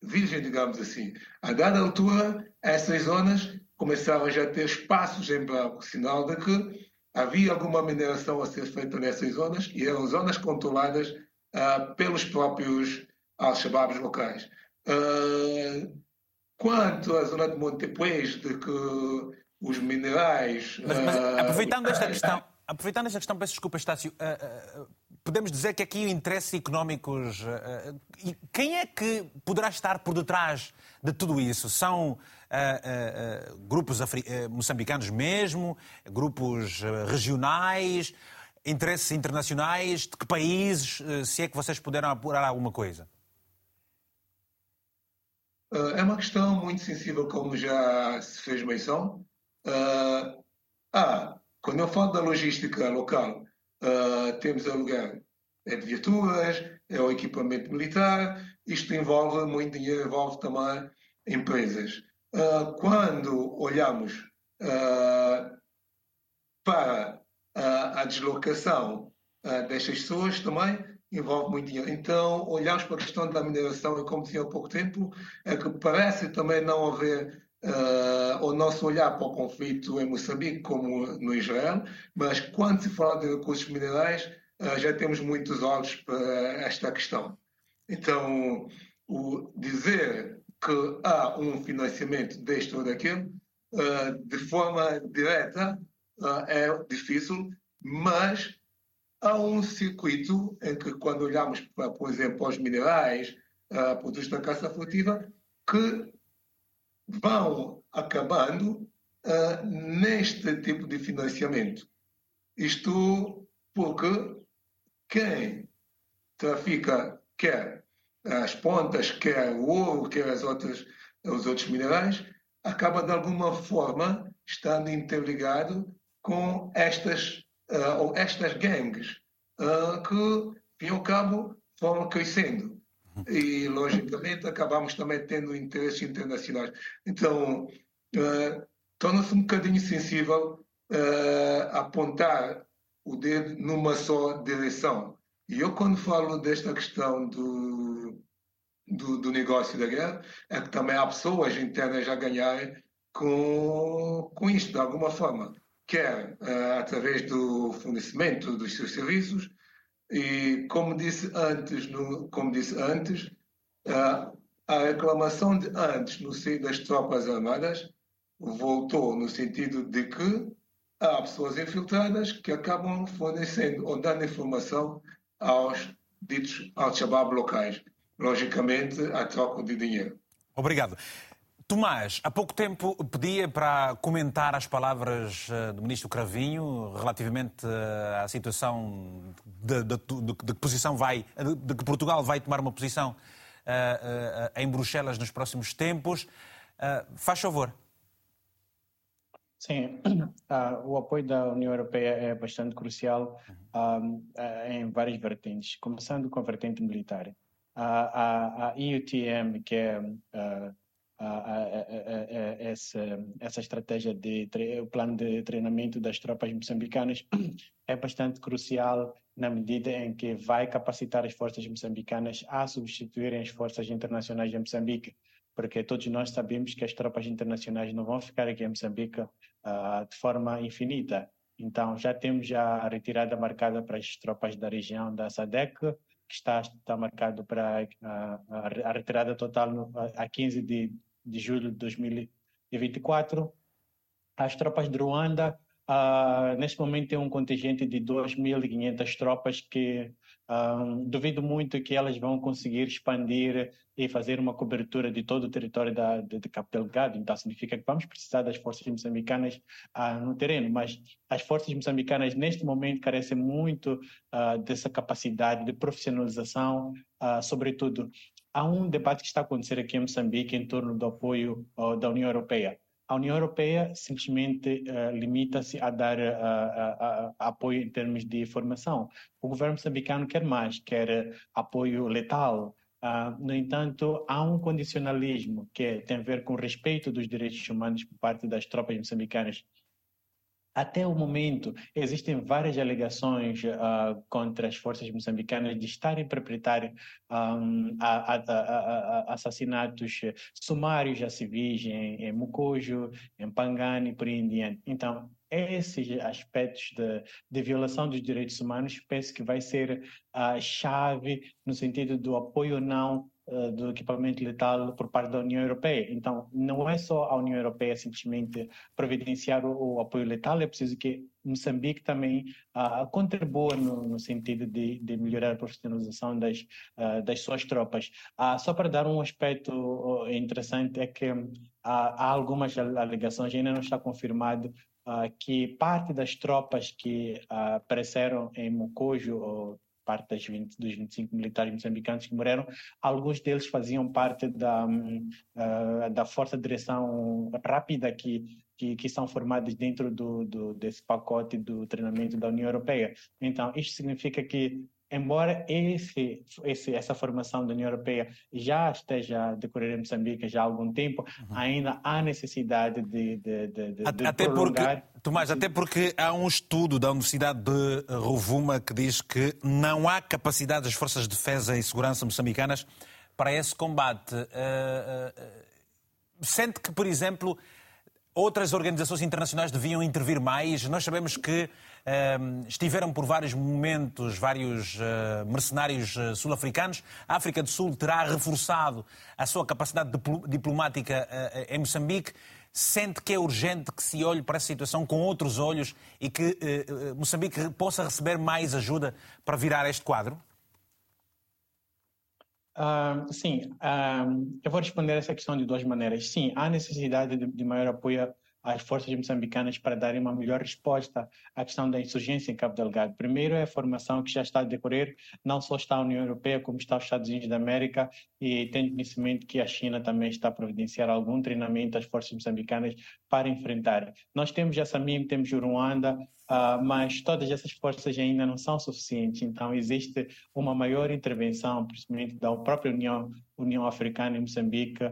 virgem, digamos assim. A dada altura, essas zonas começavam já a ter espaços em branco, sinal de que havia alguma mineração a ser feita nessas zonas e eram zonas controladas uh, pelos próprios aos shababs locais. Uh, quanto à zona de Montepuez, de que os minerais. Mas, mas aproveitando esta questão, aproveitando esta questão, peço desculpa, Estácio, uh, uh, podemos dizer que aqui interesses económicos. Uh, quem é que poderá estar por detrás de tudo isso? São grupos moçambicanos mesmo? Grupos regionais? Interesses internacionais? De que países? se é que vocês puderam apurar alguma coisa? É uma questão muito sensível, como já se fez menção. Ah, quando eu falo da logística local, uh, temos aluguel é de viaturas, é o equipamento militar, isto envolve muito dinheiro, envolve também empresas. Uh, quando olhamos uh, para a deslocação destas pessoas também envolve muito dinheiro. Então, olhamos para a questão da mineração e como dizia há pouco tempo, é que parece também não haver uh, o nosso olhar para o conflito em Moçambique como no Israel, mas quando se fala de recursos minerais, uh, já temos muitos olhos para esta questão. Então, o dizer que há um financiamento deste ou daquele, uh, de forma direta, é difícil, mas há um circuito em que, quando olhamos, para, por exemplo, os minerais, uh, produtos da caça furtiva, que vão acabando uh, neste tipo de financiamento. Isto porque quem trafica quer as pontas, quer o ouro, quer as outras, os outros minerais, acaba de alguma forma estando interligado com estas, uh, ou estas gangues uh, que, ao cabo, foram crescendo e, logicamente, acabamos também tendo interesses internacionais. Então, uh, torna-se um bocadinho sensível uh, apontar o dedo numa só direção. E eu, quando falo desta questão do, do, do, negócio da guerra, é que também há pessoas internas a ganharem com, com isto, de alguma forma. Quer uh, através do fornecimento dos seus serviços, e como disse antes, no, como disse antes, a, a reclamação de antes no seio das tropas armadas voltou no sentido de que há pessoas infiltradas que acabam fornecendo ou dando informação aos ditos al-Shabaab locais, logicamente a troca de dinheiro. Obrigado. Tomás, há pouco tempo pedia para comentar as palavras eh, do ministro Cravinho relativamente eh, à situação de, de, de, de que posição vai, de, que Portugal vai tomar uma posição uh, uh, em Bruxelas nos próximos tempos. Uh, faz favor. Sim, o apoio da União Europeia é bastante crucial um, em várias vertentes, começando com a vertente militar. A, a, a EUTM, que é essa, essa estratégia de o plano de treinamento das tropas moçambicanas é bastante crucial na medida em que vai capacitar as forças moçambicanas a substituírem as forças internacionais de Moçambique, porque todos nós sabemos que as tropas internacionais não vão ficar aqui em Moçambique uh, de forma infinita. Então já temos já a retirada marcada para as tropas da região da SADEC, que está, está marcado para a, a, a retirada total no, a 15 de de julho de 2024. As tropas de Ruanda, uh, neste momento, tem um contingente de 2.500 tropas que uh, duvido muito que elas vão conseguir expandir e fazer uma cobertura de todo o território da, de, de Cabo. Então, significa que vamos precisar das forças moçambicanas uh, no terreno, mas as forças moçambicanas, neste momento, carecem muito dessa capacidade de profissionalização, sobretudo há um debate que está a acontecer aqui em Moçambique em torno do apoio uh, da União Europeia. A União Europeia simplesmente uh, limita-se a dar uh, apoio em termos de formação. O governo moçambicano quer mais, quer apoio letal. no entanto, há um condicionalismo que tem a ver com o respeito dos direitos humanos por parte das tropas moçambicanas Até o momento, existem várias alegações uh, contra as forças moçambicanas de estarem perpetrar um, a, a, a, assassinatos sumários a civis em, em Mucojo, em Pangani, por aí em diante. Então, esses aspectos de, de, violação dos direitos humanos penso que vai ser a chave no sentido do apoio ou não uh, do equipamento letal por parte da União Europeia. Então, não é só a União Europeia simplesmente providenciar o, o apoio letal, é preciso que Moçambique também uh, contribua no, no sentido de, de, melhorar a profissionalização das, uh, das suas tropas. só para dar um aspecto interessante é que há algumas alegações, ainda não está confirmado, uh, que parte das tropas que uh, apareceram em Mocojo, parte das 20, dos 25 militares moçambicanos que morreram, alguns deles faziam parte da, uh, da força de direção rápida que, que, que são formadas dentro do, do, desse pacote do treinamento da União Europeia. Então, isto significa que embora esse, esse, essa formação da União Europeia já esteja a decorrer em Moçambique já há algum tempo, uhum. ainda há necessidade de, de, de, de até prolongar... Porque, Tomás, até porque há um estudo da Universidade de Rovuma que diz que não há capacidade das forças de defesa e segurança moçambicanas para esse combate. Uh, uh, sente que, por exemplo, outras organizações internacionais deviam intervir mais? Nós sabemos que estiveram por vários momentos vários uh, mercenários uh, sul-africanos. A África do Sul terá reforçado a sua capacidade diplomática uh, em Moçambique. Sente que é urgente que se olhe para essa situação com outros olhos e que Moçambique possa receber mais ajuda para virar este quadro? Uh, sim, uh, eu vou responder essa questão de duas maneiras. Sim, há necessidade de, de maior apoio às forças moçambicanas para darem uma melhor resposta à questão da insurgência em Cabo Delgado. Primeiro é a formação que já está a decorrer, não só está a União Europeia, como está os Estados Unidos da América, e tenho conhecimento que a China também está a providenciar algum treinamento às forças moçambicanas para enfrentar. Nós temos a SAMIM, temos o Ruanda, uh, mas todas essas forças ainda não são suficientes, então existe uma maior intervenção, principalmente da própria União, União Africana em Moçambique,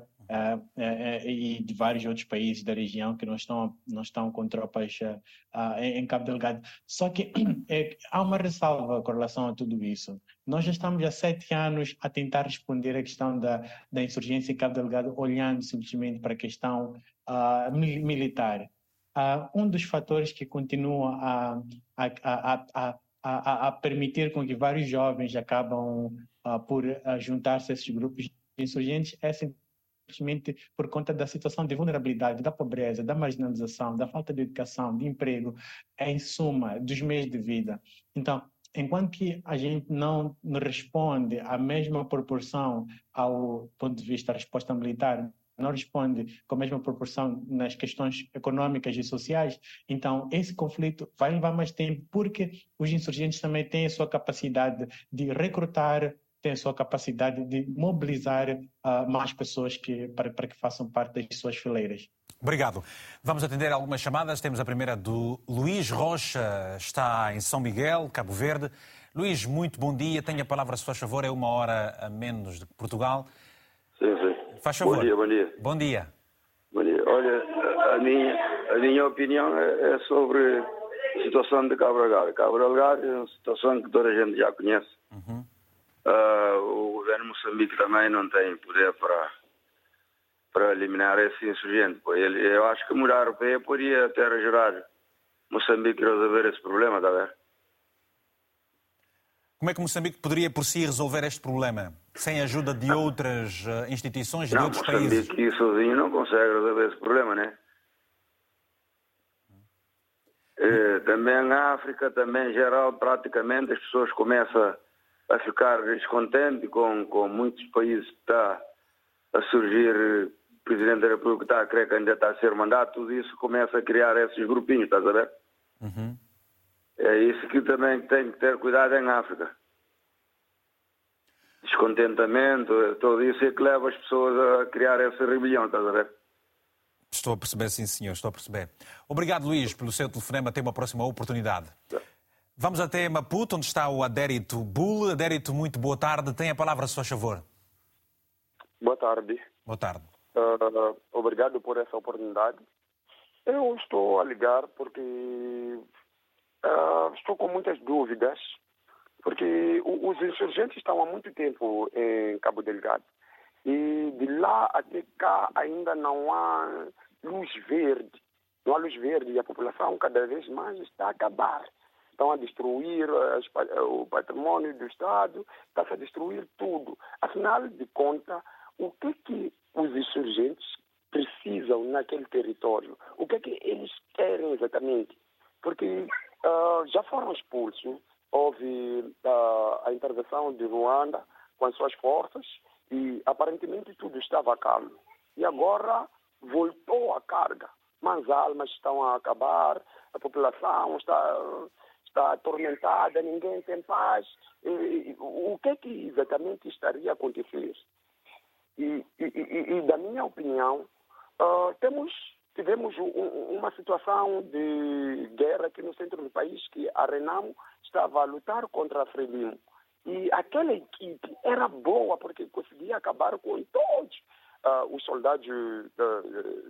e de vários outros países da região que não estão, não estão com tropas em, Cabo Delgado. Só que é, há uma ressalva com relação a tudo isso. Nós já estamos há sete anos a tentar responder à questão da, da insurgência em Cabo Delgado, olhando simplesmente para a questão militar. um dos fatores que continua a, a, a, a a, permitir com que vários jovens acabam uh, por uh, juntar-se a esses grupos insurgentes é por conta da situação de vulnerabilidade, da pobreza, da marginalização, da falta de educação, de emprego, em suma, dos meios de vida. Então, enquanto que a gente não responde a mesma proporção ao ponto de vista da resposta militar, não responde com a mesma proporção nas questões econômicas e sociais, então esse conflito vai levar mais tempo porque os insurgentes também têm a sua capacidade de recrutar, tem a sua capacidade de mobilizar uh, mais pessoas que, para, para que façam parte das suas fileiras. Obrigado. Vamos atender algumas chamadas. Temos a primeira do Luís Rocha, está em São Miguel, Cabo Verde. Luís, muito bom dia. Tenha a palavra, se faz favor. É uma hora a menos de Portugal. Sim, sim. Faz favor. Bom dia, bom dia. Bom dia. Bom dia. Olha, a minha, a minha opinião é, é sobre a situação de Cabo Delgado. Cabo Delgado é uma situação que toda a gente já conhece. Uh, o governo de Moçambique também não tem poder para, para eliminar esse insurgente. Ele, eu acho que a União Europeia poderia até ajudar Moçambique a resolver esse problema, está a ver? Como é que Moçambique poderia por si resolver este problema? Sem a ajuda de outras uh, instituições, não, de outros Moçambique países? Moçambique sozinho não consegue resolver esse problema, né? Eh, também na África, também em geral, praticamente as pessoas começam a ficar descontente com, com muitos países que está a surgir, o Presidente da República está a querer candidatar a ser mandato, tudo isso começa a criar esses grupinhos, estás a ver? Uhum. É isso que também tem que ter cuidado em África. Descontentamento, tudo isso é que leva as pessoas a criar essa rebelião, estás a ver? Estou a perceber, sim, senhor, estou a perceber. Obrigado, Luís, pelo seu telefonema. Até uma próxima oportunidade. Vamos até Maputo, onde está o Adérito Bull. Adérito, muito boa tarde. Tem a palavra, se faz favor. Boa tarde. Boa tarde. Uh, obrigado por essa oportunidade. Eu estou a ligar porque uh, estou com muitas dúvidas, porque os insurgentes estão há muito tempo em Cabo Delgado e de lá até cá ainda não há luz verde. Não há luz verde e a população cada vez mais está a acabar. Estão a destruir o patrimônio do Estado, está-se a destruir tudo. Afinal de contas, o que, que os insurgentes precisam naquele território? O que é que eles querem exatamente? Porque uh, já foram expulsos, houve uh, a intervenção de Ruanda com as suas forças e aparentemente tudo estava calmo. E agora voltou a carga. Mas almas estão a acabar, a população está, está atormentada, ninguém tem paz. E, o que é que exatamente estaria a acontecer? E, e, e da minha opinião, uh, temos, tivemos um, uma situação de guerra aqui no centro do país que a Renamo estava a lutar contra a Frelimo. E aquela equipe era boa porque conseguia acabar com todos uh, os soldados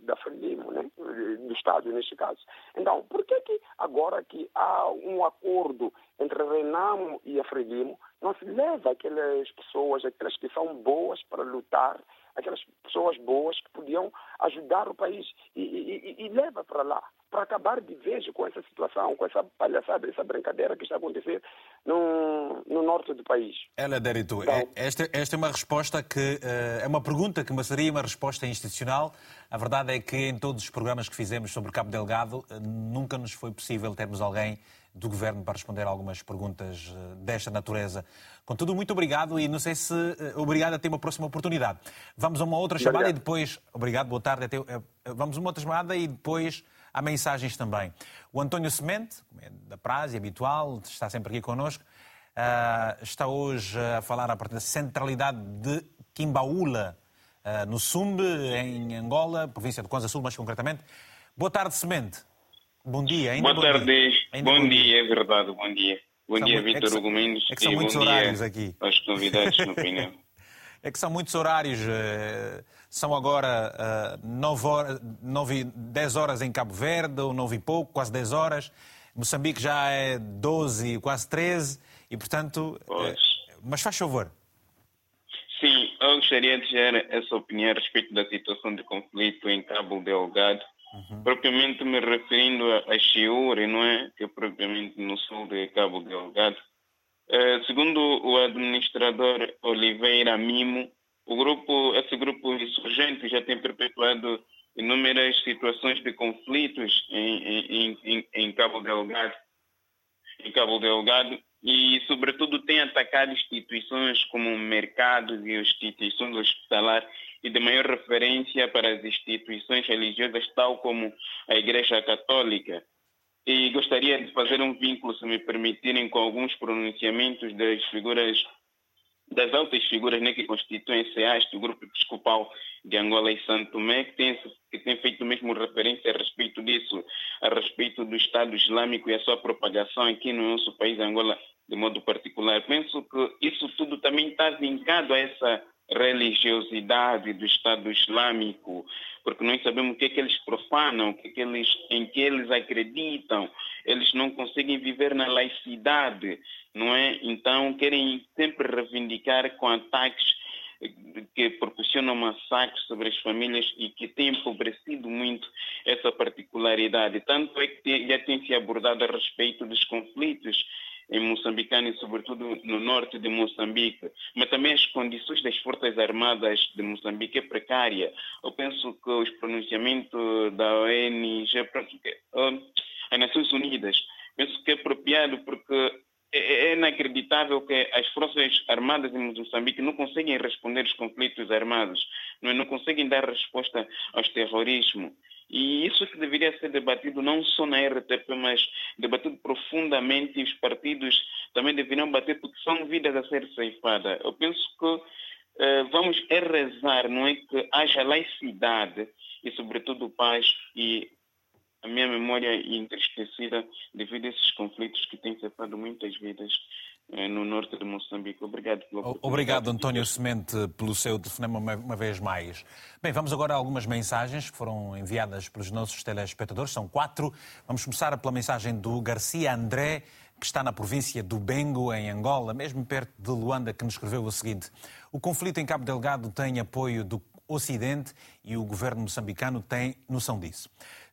da, Frelimo, né? do Estado neste caso. Então, por que, que agora que há um acordo entre a Renamo e a Frelimo, não se leva aquelas pessoas, aquelas que são boas para lutar, aquelas pessoas boas que podiam ajudar o país e, e, e leva para lá, para acabar de vez com essa situação, com essa palhaçada, essa brincadeira que está a acontecer no, no norte do país. Ela, Derito, então, é, esta, esta é uma resposta que uh, é uma pergunta que seria uma resposta institucional. A verdade é que em todos os programas que fizemos sobre Cabo Delgado uh, nunca nos foi possível termos alguém do Governo para responder a algumas perguntas uh, desta natureza. Contudo, muito obrigado e não sei se. Obrigado a ter uma próxima oportunidade. Vamos a uma outra chamada obrigado. e depois. Obrigado, boa tarde. Vamos a uma outra chamada e depois há mensagens também. O António Semente, é da Praze, habitual, está sempre aqui connosco, uh, está hoje a falar a partir da centralidade de Quimbaúla, uh, no Sumbe, em Angola, província de Kwanza Sul, mais concretamente. Boa tarde, Semente. Bom dia. Ainda Boa tarde. Bom, bom, bom dia. é verdade, bom dia. Bom dia, Vítor Hugo Mendes. É que são muitos horários aqui. aos convidados, no opinião. É que são muitos horários. Uh, são agora uh, 9 horas, 9, 10 horas em Cabo Verde, ou 9 e pouco, quase 10 horas. Moçambique já é 12, quase 13, e portanto. Uh, mas faz favor. Sim, eu gostaria de ter essa opinião a respeito da situação de conflito em Cabo Delgado, uhum. propriamente me referindo a, a Chiure, não é? Que é propriamente no sul de Cabo Delgado. Uh, segundo o administrador Oliveira Mimo, o grupo, esse grupo insurgente já tem perpetuado inúmeras situações de conflitos em, em, em, em Cabo Delgado, em Cabo Delgado e, sobretudo, tem atacado instituições como mercados e instituições hospitalares e de maior referência para as instituições religiosas, tal como a Igreja Católica. E gostaria de fazer um vínculo, se me permitirem, com alguns pronunciamentos das figuras das altas figuras né, que constituem SEAS do Grupo Episcopal de Angola e Santo Tomé, que tem, que tem feito mesmo referência a respeito disso, a respeito do Estado Islâmico e a sua propagação aqui no nosso país, Angola, de modo particular. Penso que isso tudo também está vincado a essa religiosidade do Estado Islâmico, porque nós sabemos o que é que eles profanam, o que é que eles, em que eles acreditam, eles não conseguem viver na laicidade, não é? Então querem sempre reivindicar com ataques que proporcionam massacres sobre as famílias e que têm empobrecido muito essa particularidade. Tanto é que já tem se abordado a respeito dos conflitos em Moçambique e sobretudo no norte de Moçambique, mas também as condições das Forças Armadas de Moçambique é precária. Eu penso que os pronunciamentos da ONG, as Nações Unidas, penso que é apropriado porque é, é inacreditável que as forças armadas em Moçambique não conseguem responder aos conflitos armados, não, não conseguem dar resposta aos terrorismo. E isso que deveria ser debatido não só na RTP, mas debatido profundamente os partidos também deveriam bater porque são vidas a ser ceifadas. Eu penso que eh, vamos é rezar, não é que haja laicidade e sobretudo paz e a minha memória entristecida devido a esses conflitos que têm ceifado muitas vidas no norte de Moçambique. Obrigado pela Obrigado, António Semente, pelo seu telefonema uma, uma, vez mais. Bem, vamos agora a algumas mensagens que foram enviadas pelos nossos telespectadores. São quatro. Vamos começar pela mensagem do Garcia André, que está na província do Bengo, em Angola, mesmo perto de Luanda, que nos escreveu o seguinte. O conflito em Cabo Delgado tem apoio do Ocidente e o governo moçambicano tem noção disso.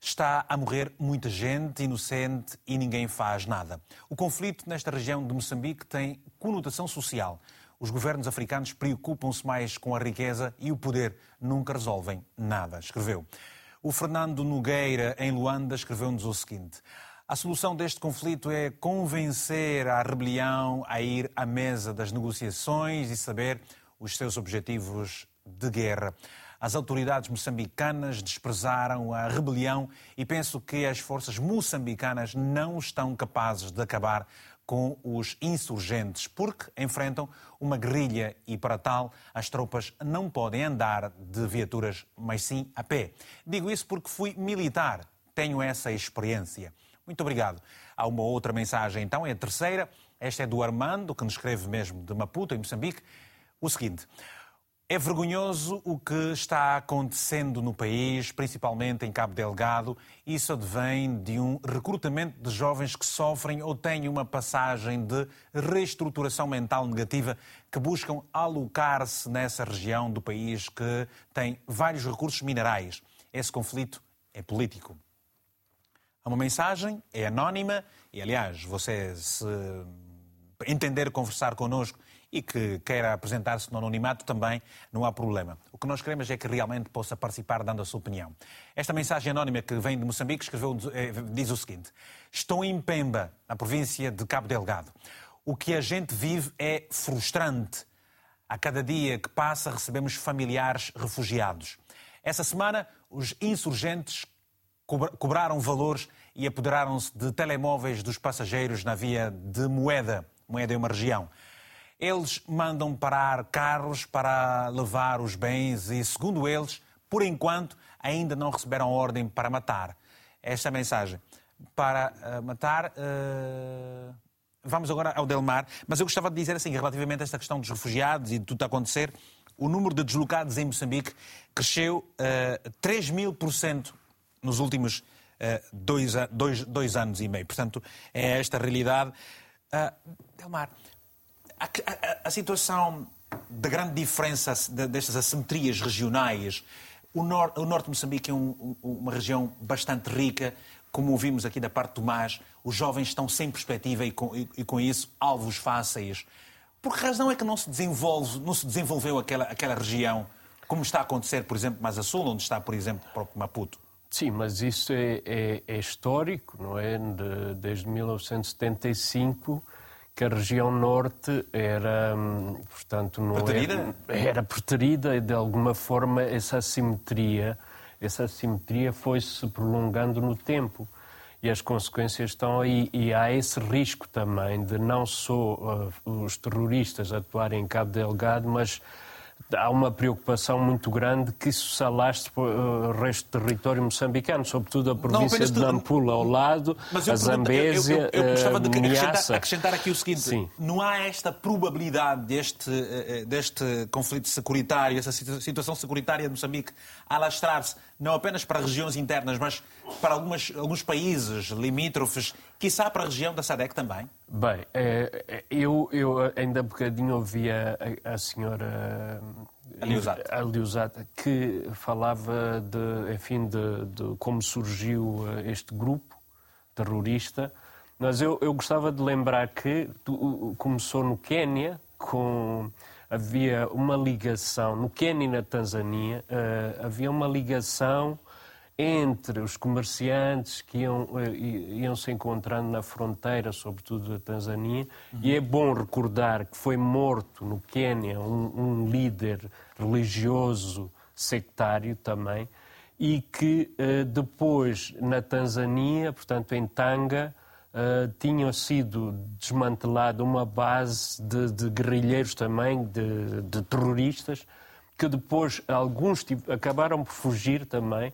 Está a morrer muita gente inocente e ninguém faz nada. O conflito nesta região de Moçambique tem conotação social. Os governos africanos preocupam-se mais com a riqueza e o poder, nunca resolvem nada, escreveu. O Fernando Nogueira, em Luanda, escreveu-nos o seguinte: A solução deste conflito é convencer a rebelião a ir à mesa das negociações e saber os seus objetivos de guerra. As autoridades moçambicanas desprezaram a rebelião e penso que as forças moçambicanas não estão capazes de acabar com os insurgentes, porque enfrentam uma guerrilha e, para tal, as tropas não podem andar de viaturas, mas sim a pé. Digo isso porque fui militar, tenho essa experiência. Muito obrigado. Há uma outra mensagem, então, é a terceira. Esta é do Armando, que nos escreve mesmo de Maputo, em Moçambique. O seguinte: é vergonhoso o que está acontecendo no país, principalmente em Cabo Delgado. Isso advém de um recrutamento de jovens que sofrem ou têm uma passagem de reestruturação mental negativa que buscam alocar-se nessa região do país que tem vários recursos minerais. Esse conflito é político. Há uma mensagem, é anónima e, aliás, você se entender conversar connosco e que queira apresentar-se no anonimato também, não há problema. O que nós queremos é que realmente possa participar dando a sua opinião. Esta mensagem anónima que vem de Moçambique escreveu, eh, diz o seguinte: Estou em Pemba, na província de Cabo Delgado. O que a gente vive é frustrante. A cada dia que passa, recebemos familiares refugiados. Essa semana, os insurgentes cobraram valores e apoderaram-se de telemóveis dos passageiros na via de Moeda. Moeda é uma região. Eles mandam parar carros para levar os bens e, segundo eles, por enquanto, ainda não receberam ordem para matar. Esta é a mensagem. Para uh, matar. Uh... Vamos agora ao Delmar, mas eu gostava de dizer assim, relativamente a esta questão dos refugiados e de tudo a acontecer, o número de deslocados em Moçambique cresceu uh, 3 mil por cento nos últimos uh, dois, dois, dois, anos e meio. Portanto, é esta realidade. Uh, Delmar, a, a, a situação da grande diferença destas assimetrias regionais. O, nor, o norte de Moçambique é um, uma região bastante rica, como ouvimos aqui da parte do Tomás, os jovens estão sem perspectiva e com, e, e com isso alvos fáceis. Por que razão é que não se desenvolve, não se desenvolveu aquela, aquela região, como está a acontecer, por exemplo, mais a sul, onde está, por exemplo, o próprio Maputo? Sim, mas isso é, é, é histórico, não é? De, desde 1975 que a região norte era, hum, portanto, não preterida? Era, era preterida e de alguma forma essa assimetria, essa assimetria foi-se prolongando no tempo e as consequências estão aí e há esse risco também de não só uh, os terroristas atuarem em Cabo Delgado, mas há uma preocupação muito grande que isso se alastre para o resto do território moçambicano, sobretudo a província de Nampula ao lado, Mas a Zambésia, eu, eu, eu gostava de acrescentar, acrescentar, aqui o seguinte, Sim. não há esta probabilidade deste, eh, eh, deste conflito securitário, essa situação securitária de Moçambique alastrar-se não apenas para regiões internas, mas para algumas, alguns países limítrofes, quiçá para a região da SADEC também? Bem, é, eu, eu ainda há bocadinho ouvi a, a senhora Aliusata, que falava de, enfim, de, de, como surgiu eh, este grupo terrorista, mas eu, eu gostava de lembrar que começou no Quênia com havia uma ligação, no Quênia e na Tanzânia, uh, havia uma ligação entre os comerciantes que iam, uh, iam se encontrando na fronteira, sobretudo da Tanzânia, uhum. e é bom recordar que foi morto no Quênia um, um líder religioso sectário também, e que uh, depois na Tanzânia, portanto em Tanga, uh, tinham sido desmantelada uma base de, de guerrilheiros também, de, de, terroristas, que depois alguns acabaram por fugir também.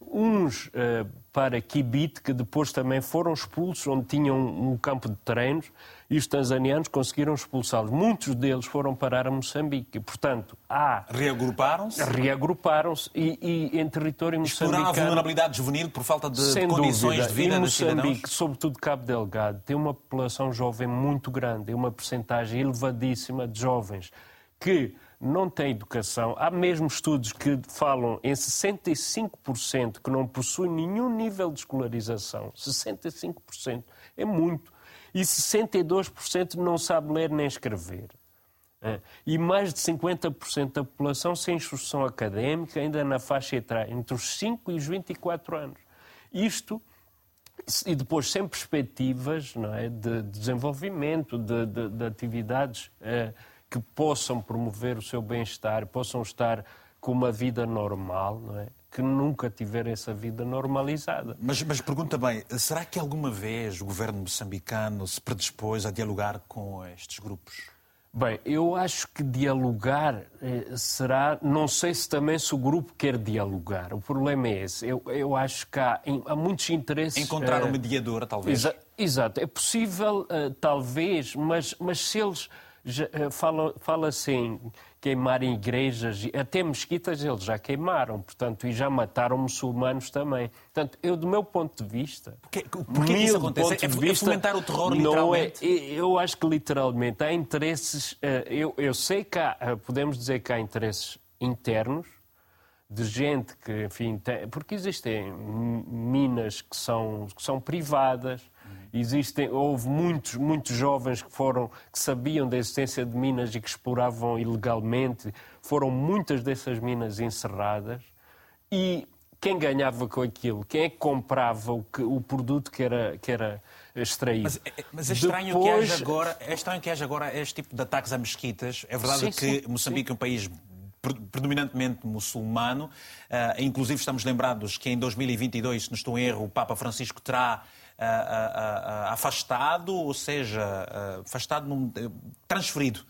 Uns uh, para Kibit, que depois também foram expulsos, onde tinham um campo de treinos, e os tanzanianos conseguiram expulsá-los. Muitos deles foram parar a Moçambique. Portanto, há... Reagruparam-se? Reagruparam-se e, e, em território moçambicano... Explorar a vulnerabilidade juvenil por falta de, Sem condições dúvida. de vida e Moçambique, cidadãos? sobretudo Cabo Delgado, tem uma população jovem muito grande, uma percentagem elevadíssima de jovens que não têm educação. Há mesmo estudos que falam em 65% que não possuem nenhum nível de escolarização. 65%. É muito. E 62% não sabe ler nem escrever. É. E mais de 50% da população sem instrução académica, ainda na faixa etária, entre os 5 e os 24 anos. Isto e depois sem perspectivas não é, de, desenvolvimento, de, de, de atividades eh, que possam promover o seu bem-estar, possam estar com uma vida normal, não é? que nunca tiveram essa vida normalizada. Mas, mas pergunta bem, será que alguma vez o governo moçambicano se predispôs a dialogar com estes grupos? Bem, eu acho que dialogar eh, será. Não sei se também se o grupo quer dialogar. O problema é esse. Eu, eu acho que há, há muitos interesses. Encontrar um mediador, talvez. Exa exato. É possível, uh, talvez, mas, mas se eles eh, fala, fala assim, queimarem igrejas, até mesquitas eles já queimaram, portanto, e já mataram muçulmanos também. Portanto, eu, do meu ponto de vista... Porquê, porquê que isso acontece? É, é fomentar o terror, não é, literalmente? É, eu acho que, literalmente, há interesses... Eh, eu, eu sei que há, eh, podemos dizer que há interesses internos, de gente que, enfim, tem, porque existem minas que são, que são privadas, Existem, houve muitos, muitos jovens que foram, que sabiam da existência de minas e que exploravam ilegalmente. Foram muitas dessas minas encerradas e quem ganhava com aquilo? Quem é que comprava o, que, o produto que era, que era extraído? Mas, é, mas é, estranho Depois... que haja agora, é estranho que haja agora este tipo de ataques a mesquitas. É verdade sim, que sim, Moçambique sim. é um país predominantemente muçulmano. Uh, inclusive estamos lembrados que em 2022, se não estou em erro, o Papa Francisco terá afastado, ou seja, afastado, num, transferido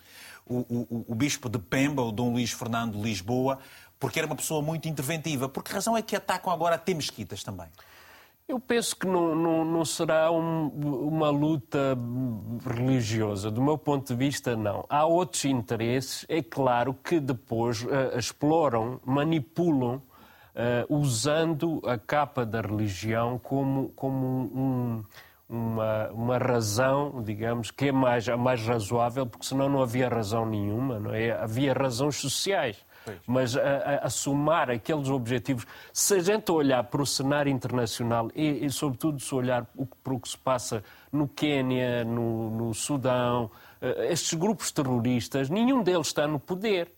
o, o, o, bispo de Pemba, o Dom Luís Fernando Lisboa, porque era uma pessoa muito interventiva. Por que razão é que atacam agora até mesquitas também? Eu penso que não, não, não será um, uma luta religiosa. Do meu ponto de vista, não. Há outros interesses, é claro, que depois uh, exploram, manipulam uh, usando a capa da religião como, como um, uma, uma razão, digamos, que é mais, a mais razoável, porque senão não havia razão nenhuma, não é? havia razões sociais. Pois. Mas a, a, a, somar aqueles objetivos, se a gente olhar para o cenário internacional e, e sobretudo, se olhar para o que se passa no Quênia, no, no Sudão, uh, estes grupos terroristas, nenhum deles está no poder.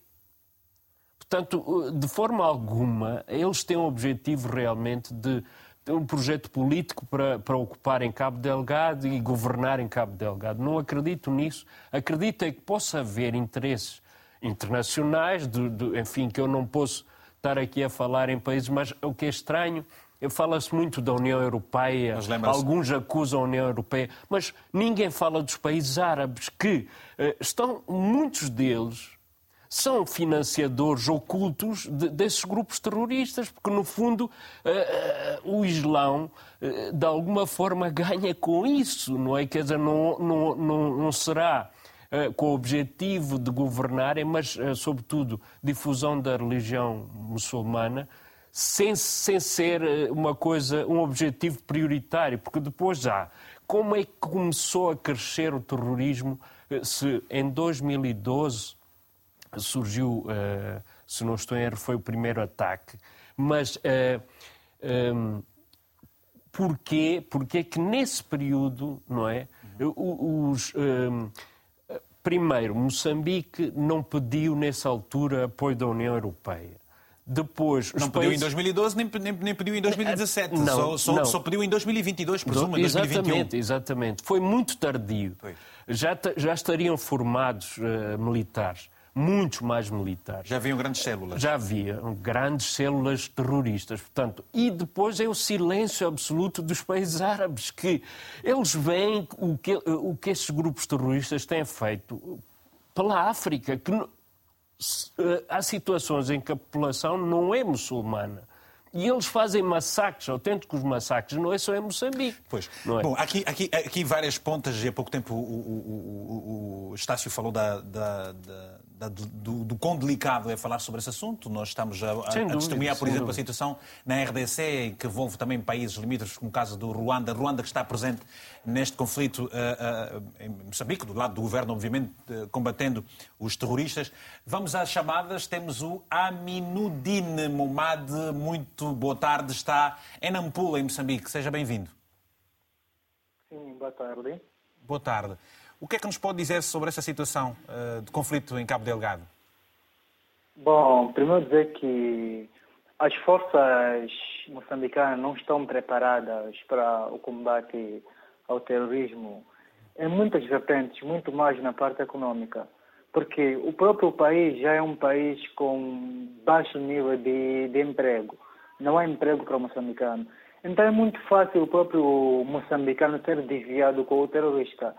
Portanto, de forma alguma, eles têm o objetivo realmente de ter um projeto político para, para ocupar em Cabo Delgado e governar em Cabo Delgado. Não acredito nisso. Acredito é que possa haver interesses internacionais, de, de, enfim, que eu não posso estar aqui a falar em países, mas o que é estranho Fala-se muito da União Europeia, alguns acusam a União Europeia, mas ninguém fala dos países árabes que uh, estão, muitos deles, são financiadores ocultos de, desses grupos terroristas, porque, no fundo, uh, uh, o Islão, uh, de alguma forma, ganha com isso, não é? Quer dizer, não, não, não, não será com o objetivo de governarem, mas, sobretudo, difusão da religião muçulmana, sem, sem ser uma coisa, um objetivo prioritário, porque depois já, como é que começou a crescer o terrorismo se em 2012 surgiu, uh, se não estou em erro, foi o primeiro ataque. Mas uh, eh, um, ehm, porquê? Porque é que nesse período, não é? Os, um, ehm, primeiro, Moçambique não pediu nessa altura apoio da União Europeia. Depois, não pediu países... em 2012, nem, nem, nem, pediu em 2017. Não, só, só, não. só, pediu em 2022, presumo, em 2021. Exatamente, exatamente. Foi muito tardio. Já, já estariam formados uh, militares muitos mais militares. Já haviam grandes células. Já havia grandes células terroristas. Portanto, e depois é o silêncio absoluto dos países árabes, que eles veem o que, o que esses grupos terroristas têm feito pela África, que há situações em que a população não é muçulmana. E eles fazem massacres, autênticos massacres, não é só em Moçambique. Pois. Não é? Bom, aqui, aqui, aqui várias pontas, e há pouco tempo o, o, o, o Estácio falou da, da, da, da do, do quão delicado é falar sobre esse assunto. Nós estamos a, a, a testemunhar, por dúvida, exemplo, a situação na RDC, que envolve também países limítrofes, como o caso do Ruanda. Ruanda que está presente neste conflito uh, uh, em Moçambique, do lado do governo, obviamente, uh, combatendo os terroristas. Vamos às chamadas. Temos o Aminudine Momad. Muito boa tarde. Está em Nampula, em Moçambique. Seja bem-vindo. Sim, boa tarde. Boa tarde. O que é que nos pode dizer sobre essa situação uh, de conflito em Cabo Delgado? Bom, primeiro dizer que as forças moçambicanas não estão preparadas para o combate ao terrorismo em muitas vertentes, muito mais na parte econômica. Porque o próprio país já é um país com baixo nível de, de emprego. Não há emprego para o moçambicano. Então é muito fácil o próprio moçambicano ser desviado com o terrorista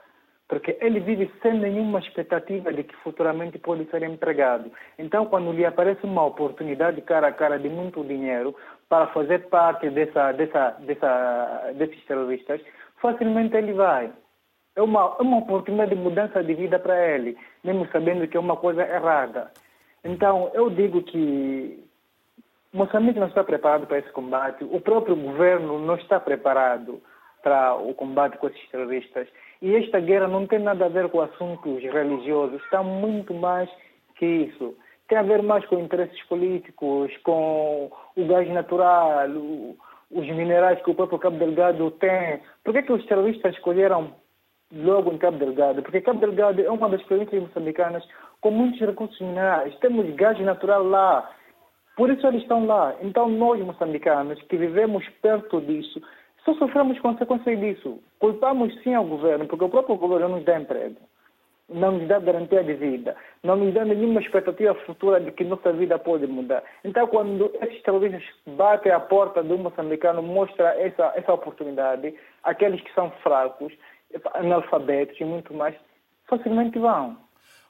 porque ele vive sem nenhuma expectativa de que futuramente pode ser empregado. Então, quando lhe aparece uma oportunidade cara a cara de muito dinheiro para fazer parte dessa, dessa, dessa, desses terroristas, facilmente ele vai. É uma, é uma oportunidade de mudança de vida para ele, mesmo sabendo que é uma coisa errada. Então, eu digo que Moçambique não está preparado para esse combate, o próprio governo não está preparado para o combate com esses terroristas. E esta guerra não tem nada a ver com assuntos religiosos, está muito mais que isso. Tem a ver mais com interesses políticos, com o gás natural, os minerais que o próprio Cabo Delgado tem. Por que, que os terroristas escolheram logo em Cabo Delgado? Porque Cabo Delgado é uma das províncias moçambicanas com muitos recursos minerais. Temos gás natural lá. Por isso eles estão lá. Então nós, moçambicanos, que vivemos perto disso, só sofremos consequências disso. Culpamos sim ao governo, porque o próprio governo não nos dá emprego, não nos dá garantia de vida, não nos dá nenhuma expectativa futura de que nossa vida pode mudar. Então, quando esses terroristas batem à porta do moçambicano, mostra essa, essa oportunidade, aqueles que são fracos, analfabetos e muito mais, facilmente vão.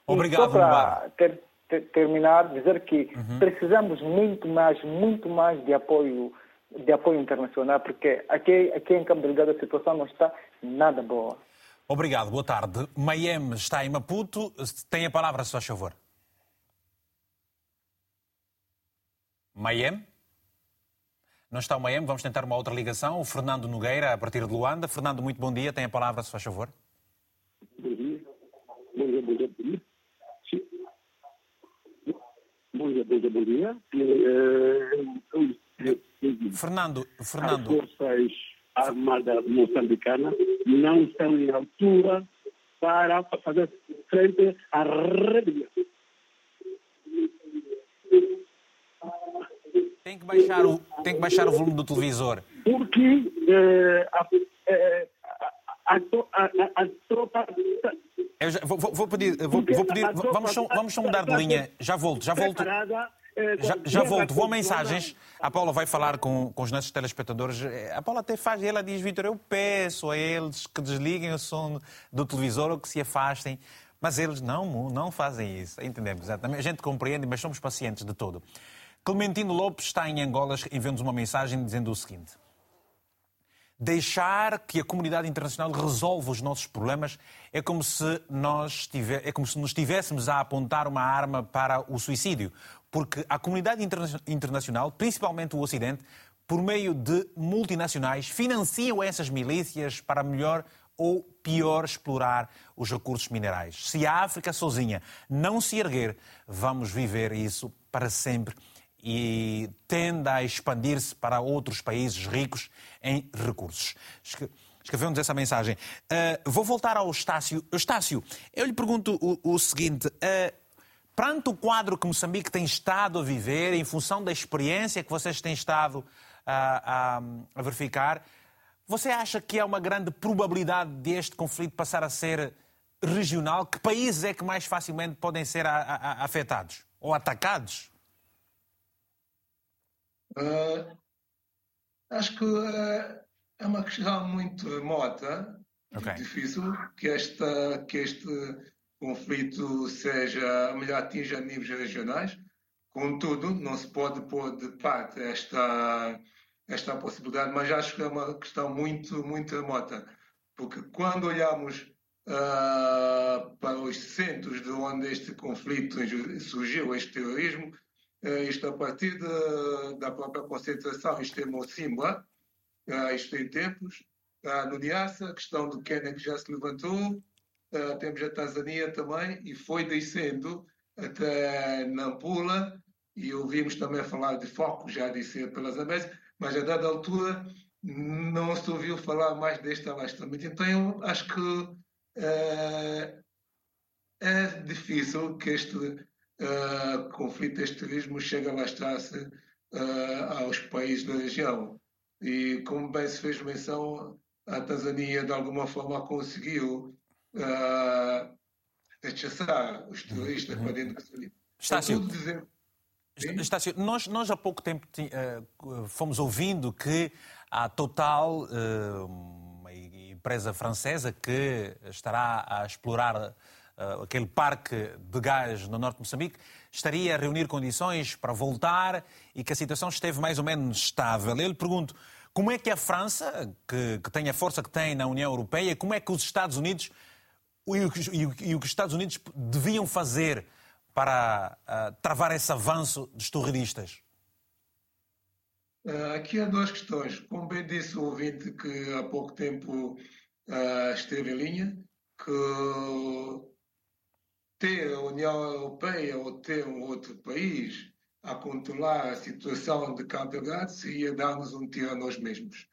Obrigado, e só para ter, ter, terminar, dizer que uhum. precisamos muito mais, muito mais de apoio de apoio internacional, porque aqui, aqui em Cabo Delgado a situação não está nada boa. Obrigado, boa tarde. Mayem está em Maputo. Tem a palavra, se faz favor. Mayem? Não está o Mayem, vamos tentar uma outra ligação. O Fernando Nogueira, a partir de Luanda. Fernando, muito bom dia. Tem a palavra, se faz favor. Bom dia. Bom dia, bom dia, bom dia. Sim. Bom dia, bom dia, bom dia. Fernando, Fernando. As forças armadas moçambicanas não estão em altura para fazer frente à rebelião. Tem que baixar o, tem que baixar o volume do televisor. Porque eh, a, eh, a, a, a, tropa eu já, vou, vou, pedir, vou, vou pedir vamos, só, vamos só mudar de linha. Já volto, já volto. Já, já volto, vou a mensagens. A Paula vai falar com, com os nossos telespectadores. A Paula até faz, ela diz, Vitor, eu peço a eles que desliguem o som do televisor ou que se afastem. Mas eles não, não fazem isso. Entendemos, exatamente. A gente compreende, mas somos pacientes de todo. Clementino Lopes está em Angola enviando-nos uma mensagem dizendo o seguinte. Deixar que a comunidade internacional resolva os nossos problemas é como se nós tiver, é como se nos estivéssemos a apontar uma arma para o suicídio porque a comunidade internacional, principalmente o Ocidente, por meio de multinacionais, financiam essas milícias para melhor ou pior explorar os recursos minerais. Se a África sozinha não se erguer, vamos viver isso para sempre e tende a expandir-se para outros países ricos em recursos. Escreveu-nos essa mensagem. Uh, vou voltar ao Estácio. Estácio, eu lhe pergunto o, o seguinte: uh, Perante o quadro que Moçambique tem estado a viver, em função da experiência que vocês têm estado a, a, a verificar, você acha que há uma grande probabilidade deste conflito passar a ser regional? Que países é que mais facilmente podem ser a, afetados ou atacados? Uh, acho que uh, é uma questão muito remota, okay. difícil, que, esta, que este conflito seja melhor atinja níveis regionais, Contudo, não se pode pôr de parte esta, esta possibilidade, mas acho que é uma questão muito, muito remota, porque quando olhamos uh, para os centros de onde este conflito surgiu, este terrorismo, uh, isto a partir de, da própria concentração, isto é Mocimboa, uh, isto tem tempos, uh, no Niassa, a questão do Quênia que já se levantou, uh, temos a Tanzânia também, e foi descendo até Nampula, e ouvimos também falar de foco, já disse pelas Américas, mas a dada altura não se ouviu falar mais deste alastramento. Então, eu acho que uh, é difícil que este uh, conflito, este turismo, chegue a alastrar-se uh, aos países da região. E, como bem se fez menção, a Tanzânia, de alguma forma, conseguiu uh, rechaçar os turistas uhum. para dentro da Tanzânia. Estácio, dizer... Estácio nós, nós há pouco tempo uh, fomos ouvindo que a Total, uh, uma empresa francesa que estará a explorar uh, aquele parque de gás no norte de Moçambique, estaria a reunir condições para voltar e que a situação esteve mais ou menos estável. Eu lhe pergunto, como é que a França, que, que tem a força que tem na União Europeia, como é que os Estados Unidos e o, que os Estados Unidos deviam fazer para uh, travar esse avanço dos terroristas? Uh, aqui há duas questões. Como bem disse o ouvinte que há pouco tempo uh, esteve em linha, que ter a União Europeia ou ter um outro país a controlar a situação de Cabo Delgado seria dar-nos um tiro a nós mesmos.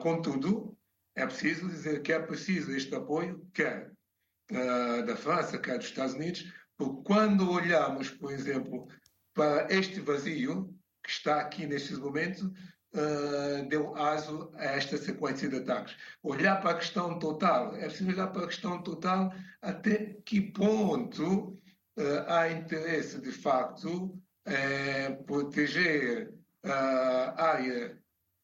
Contudo, é preciso dizer que é preciso este apoio, quer uh, da França, quer dos Estados Unidos, porque quando olhamos, por exemplo, para este vazio que está aqui neste momento, uh, deu aso a esta sequência de ataques. Olhar para a questão total, é preciso olhar para a questão total até que ponto há interesse, de facto, é, proteger uh, área,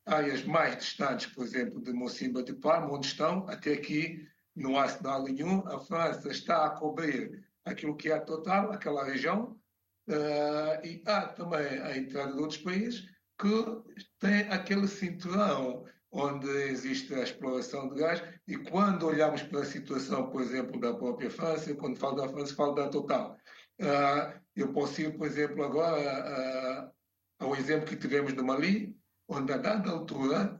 áreas mais distantes, por exemplo, de Mocimba de Palma, onde estão, até aqui não há sinal nenhum, a França está a cobrir aquilo que é total, aquela região, uh, e há também a entrada de outros países que têm aquele cinturão onde existe a exploração de gás, e quando olhamos para a situação, por exemplo, da própria França, quando falo da França, falo da Total. Uh, eu posso ir, por exemplo, agora ao exemplo que tivemos no Mali, onde a dada altura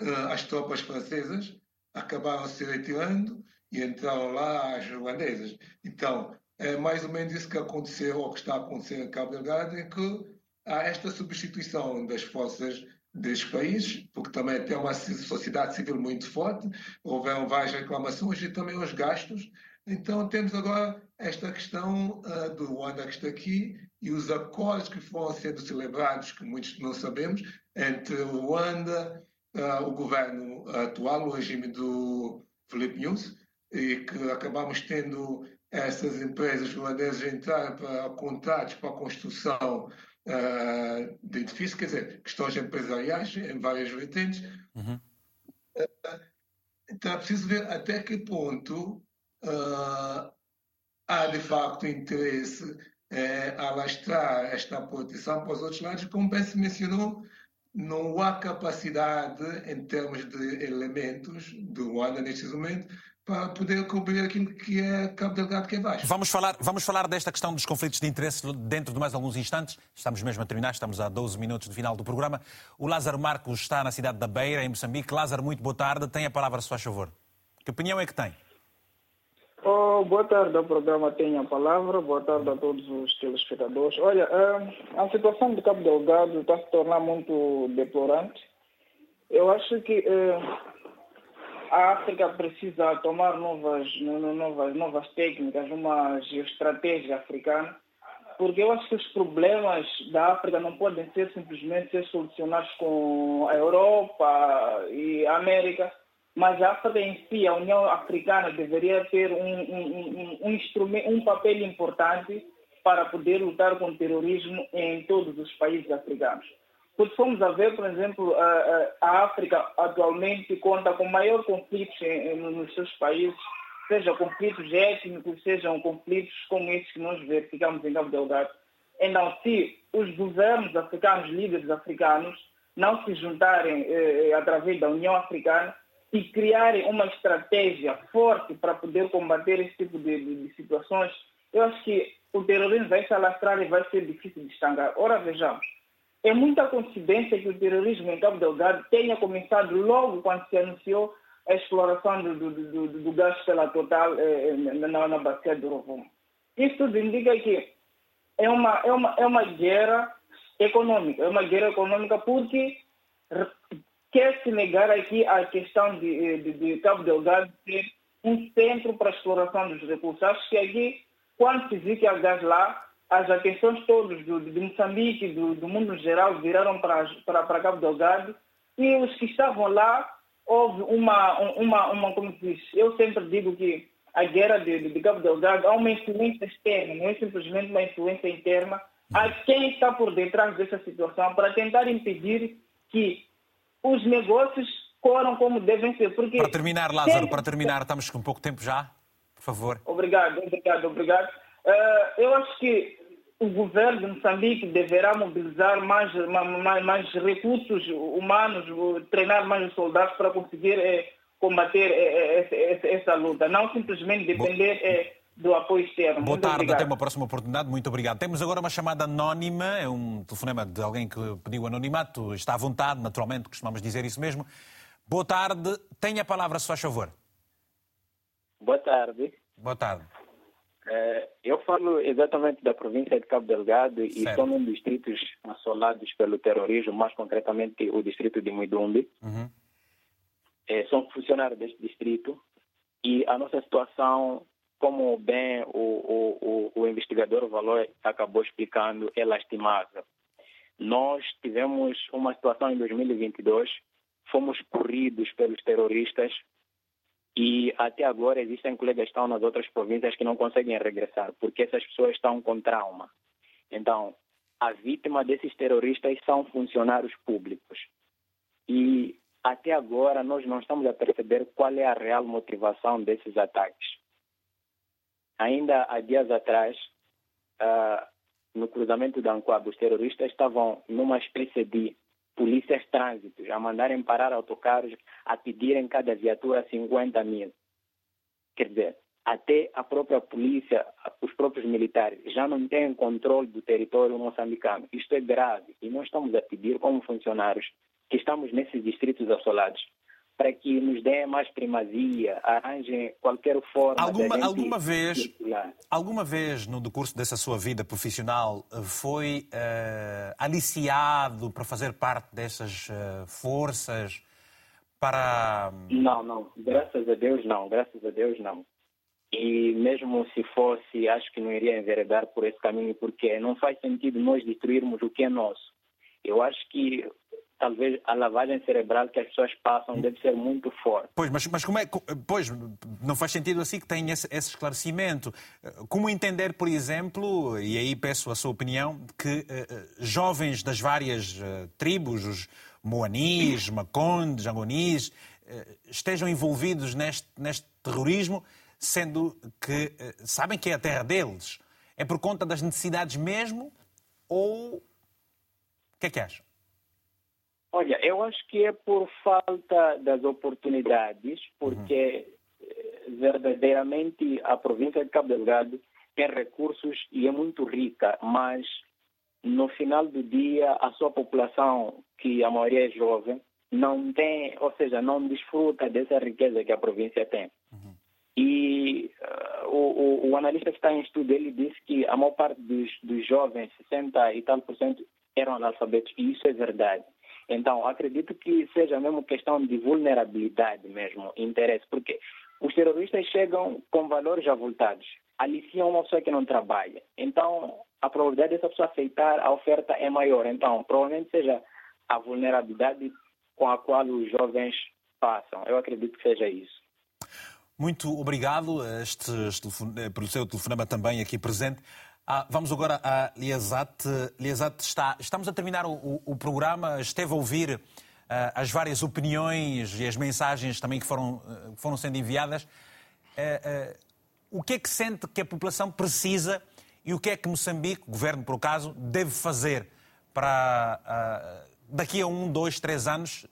uh, as tropas francesas acabaram se retirando e entraram lá as ruandesas. Então, é mais ou menos isso que aconteceu, ou que está a acontecer em Cabo Delgado, em que há esta substituição das forças destes países, porque também tem uma sociedade civil muito forte, houveram várias reclamações e também os gastos. Então, temos agora esta questão uh, do Ruanda que está aqui e os acordos que foram sendo celebrados, que muitos não sabemos, entre o Ruanda, uh, o governo atual, o regime do Felipe News, e que acabamos tendo essas empresas ruandesas entrar para contratos para a construção uh, de edifícios, quer dizer, questões empresariais em várias vertentes. Uhum. então é preciso ver até que ponto uh, há de facto interesse é, alastrar esta proteção para os outros lados, como bem se mencionou, não há capacidade em termos de elementos do Ruanda neste momento para poder cobrir aquilo que é Cabo Delgado que é baixo. Vamos falar, vamos falar desta questão dos conflitos de interesse dentro de mais alguns instantes. Estamos mesmo a terminar, estamos a 12 minutos do final do programa. O Lázaro Marcos está na cidade da Beira, em Moçambique. Lázaro, muito boa tarde. Tem a palavra, se faz favor. Que opinião é que tem? Oh, boa tarde ao programa Tenha a Palavra, boa tarde a todos os telespectadores. Olha, eh, a situação de Cabo Delgado está se tornando muito deplorante. Eu acho que eh, a África precisa tomar novas, novas, novas técnicas, uma estratégia africana, porque eu acho que os problemas da África não podem ser simplesmente ser solucionados com a Europa e a América mas a África em si, a União Africana deveria ter um, um, um, instrumento, um papel importante para poder lutar com o terrorismo em todos os países africanos. Porque fomos a ver, por exemplo, a, a África atualmente conta com maior conflitos nos seus países, seja conflitos étnicos, sejam conflitos como esses que nós verificamos em Cabo Delgado. Então, se os governos africanos, líderes africanos, não se juntarem eh, através da União Africana e criarem uma estratégia forte para poder combater esse tipo de, de, de situações, eu acho que o terrorismo vai se alastrar e vai ser difícil de estancar. Ora, vejamos, é muita coincidência que o terrorismo em Cabo Delgado tenha começado logo quando se anunciou a exploração do, do, do, do gás pela Total eh, na, na bacia do Rovuma. Isso tudo indica que é uma, é, uma, é uma guerra econômica, é uma guerra econômica porque quer se negar aqui a questão de, eh, de, de Cabo Delgado ser um centro para a exploração dos recursos. Acho que aqui, quando se viu que há gás lá, as atenções todas do, de Moçambique, do, do mundo em geral, viraram para, para, para Cabo Delgado e os que estavam lá, houve uma, uma, uma como se diz, eu sempre digo que a guerra de, de Cabo Delgado há uma influência externa, não é simplesmente uma influência interna. Há quem está por detrás dessa situação para tentar impedir que os negócios corram como devem ser. Porque para terminar, Lázaro, para terminar, estamos com pouco tempo já, por favor. Obrigado, obrigado, obrigado. Uh, eu acho que o governo de Moçambique deverá mobilizar mais, mais, mais recursos humanos, treinar mais os soldados para conseguir eh, combater eh, eh essa, luta, não simplesmente depender do apoio externo. Boa tarde, até uma próxima oportunidade. Muito obrigado. Temos agora uma chamada anónima, é um telefonema de alguém que pediu anonimato, está à vontade, naturalmente, costumamos dizer isso mesmo. Boa tarde, tenha a palavra, se faz favor. Boa tarde. Boa tarde. É, eu falo exatamente da província de Cabo Delgado e certo. sou um dos distritos assolados pelo terrorismo, mais concretamente o distrito de Muidumbi. Uhum. É, sou funcionário deste distrito e a nossa situação, como bem o, o, o, investigador Valor acabou explicando, é lastimável. Nós tivemos uma situação em 2022, fomos corridos pelos terroristas e até agora existem colegas que estão nas outras províncias que não conseguem regressar, porque essas pessoas estão com trauma. Então, a vítima desses terroristas são funcionários públicos. E até agora nós não estamos a perceber qual é a real motivação desses ataques. Ainda há dias atrás, uh, no cruzamento da Ancoab, os terroristas estavam numa espécie de polícias trânsitos a mandarem parar autocarros, a pedirem cada viatura 50 mil. Quer dizer, até a própria polícia, os próprios militares, já não têm controle do território moçambicano. Isto é grave e nós estamos a pedir, como funcionários, que estamos nesses distritos assolados, para que nos dêem mais primazia, arranjem qualquer forma alguma, de alguma vez circular. Alguma vez no decurso dessa sua vida profissional foi uh, aliciado para fazer parte dessas uh, forças para... Não, não. Graças a Deus não. Graças a Deus não. E mesmo se fosse, acho que não iria enveredar por esse caminho, porque não faz sentido nós destruirmos o que é nosso. Eu acho que talvez a lavagem cerebral que as pessoas passam deve ser muito forte. Pois, mas, mas como é, pois, não faz sentido assim que tenha esse, esse, esclarecimento. Como entender, por exemplo, e aí peço a sua opinião, que uh, jovens das várias uh, tribos, os Moanis, Macondes, Angonis, uh, estejam envolvidos neste, neste terrorismo, sendo que sabem que é a terra deles? É por conta das necessidades mesmo ou o que é que acham? Olha, eu acho que é por falta das oportunidades, porque uhum. verdadeiramente a província de Cabo Delgado tem recursos e é muito rica, mas no final do dia a sua população, que a maioria é jovem, não tem, ou seja, não desfruta dessa riqueza que a província tem. Uhum. E uh, o, o, o, analista que está em estudo, ele disse que a maior parte dos, dos jovens, 60 e tal por cento, eram analfabetos, e isso é verdade. Então, acredito que seja mesmo questão de vulnerabilidade mesmo, interesse, porque os terroristas chegam com valores avultados, aliciam uma pessoa que não trabalha. Então, a probabilidade dessa pessoa aceitar a oferta é maior. Então, provavelmente seja a vulnerabilidade com a qual os jovens passam. Eu acredito que seja isso. Muito obrigado este, este, pelo seu telefonema também aqui presente. Ah, vamos agora a Liazat. Liazat, está, estamos a terminar o, o programa. Esteve a ouvir uh, as várias opiniões e as mensagens também que foram, uh, foram sendo enviadas. Uh, o que é que sente que a população precisa e o que é que Moçambique, o governo por acaso, deve fazer para daqui a um, dois, três anos,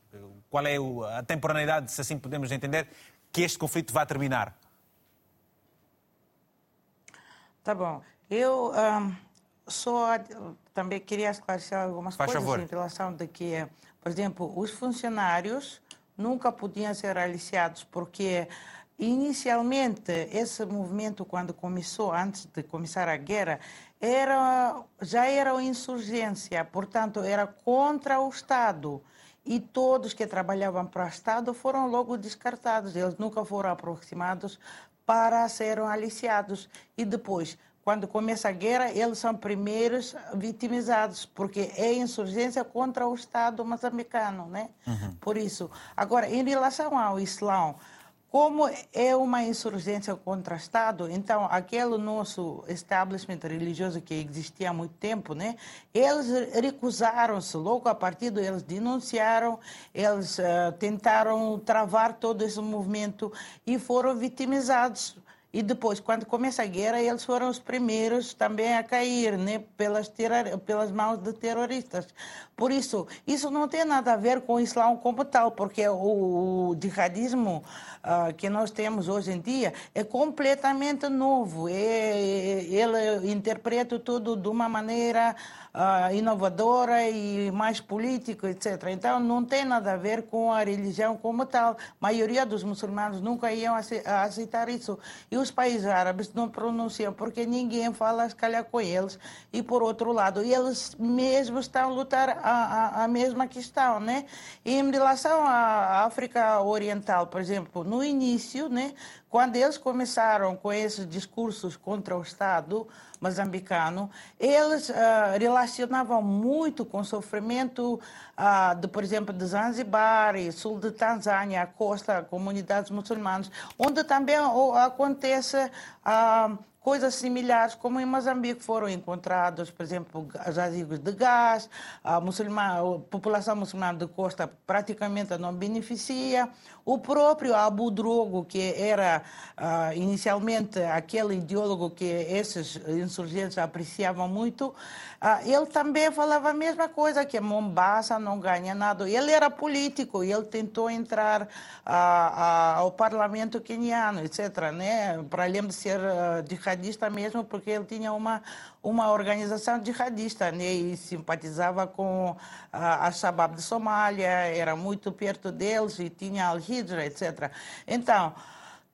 qual é a temporalidade, se assim podemos entender, que este conflito vai terminar? Tá bom. Eu um, só também queria esclarecer algumas Faz coisas favor. em relação de que, por exemplo, os funcionários nunca podiam ser aliciados porque inicialmente esse movimento quando começou antes de começar a guerra era já era uma insurgência portanto era contra o Estado. E todos que trabalhavam para o Estado foram logo descartados. Eles nunca foram aproximados para serem aliciados. E depois quando começa a guerra, eles são primeiros vitimizados, porque é insurgência contra o Estado moçambicano, né? Uhum. Por isso. Agora, em relação ao Islão, como é uma insurgência contra o Estado, então aquele nosso establishment religioso que existia há muito tempo, né? Eles recusaram-se, logo a partir do eles denunciaram, eles uh, tentaram travar todo esse movimento e foram vitimizados e depois, quando começa a guerra, eles foram os primeiros também a cair né, pelas, pelas mãos de terroristas. Por isso, isso não tem nada a ver com o Islã como tal, porque o, o jihadismo uh, que nós temos hoje em dia é completamente novo. É, ele interpreta tudo de uma maneira uh, inovadora e mais política, etc. Então, não tem nada a ver com a religião como tal. A maioria dos muçulmanos nunca iam aceitar isso. E os países árabes não pronunciam porque ninguém fala, se calhar, com eles. E, por outro lado, eles mesmos estão a lutar a, a, a mesma questão, né? E em relação à África Oriental, por exemplo, no início, né, quando eles começaram com esses discursos contra o Estado moçambicano, eles uh, relacionavam muito com o sofrimento, uh, de, por exemplo, de Zanzibar e sul de Tanzânia, a costa, comunidades muçulmanas, onde também acontece uh, coisas similares, como em Moçambique foram encontrados, por exemplo, jazigos de gás, a, muçulmana, a população muçulmana de costa praticamente não beneficia. O próprio Abu Drogo, que era uh, inicialmente aquele ideólogo que esses insurgentes apreciavam muito, uh, ele também falava a mesma coisa, que Mombasa não ganha nada. Ele era político e ele tentou entrar uh, ao parlamento queniano, etc., né? para além de ser uh, jihadista mesmo, porque ele tinha uma, uma organização jihadista né? e simpatizava com a Shabab de Somália, era muito perto deles e tinha Al-Hijra, etc. Então,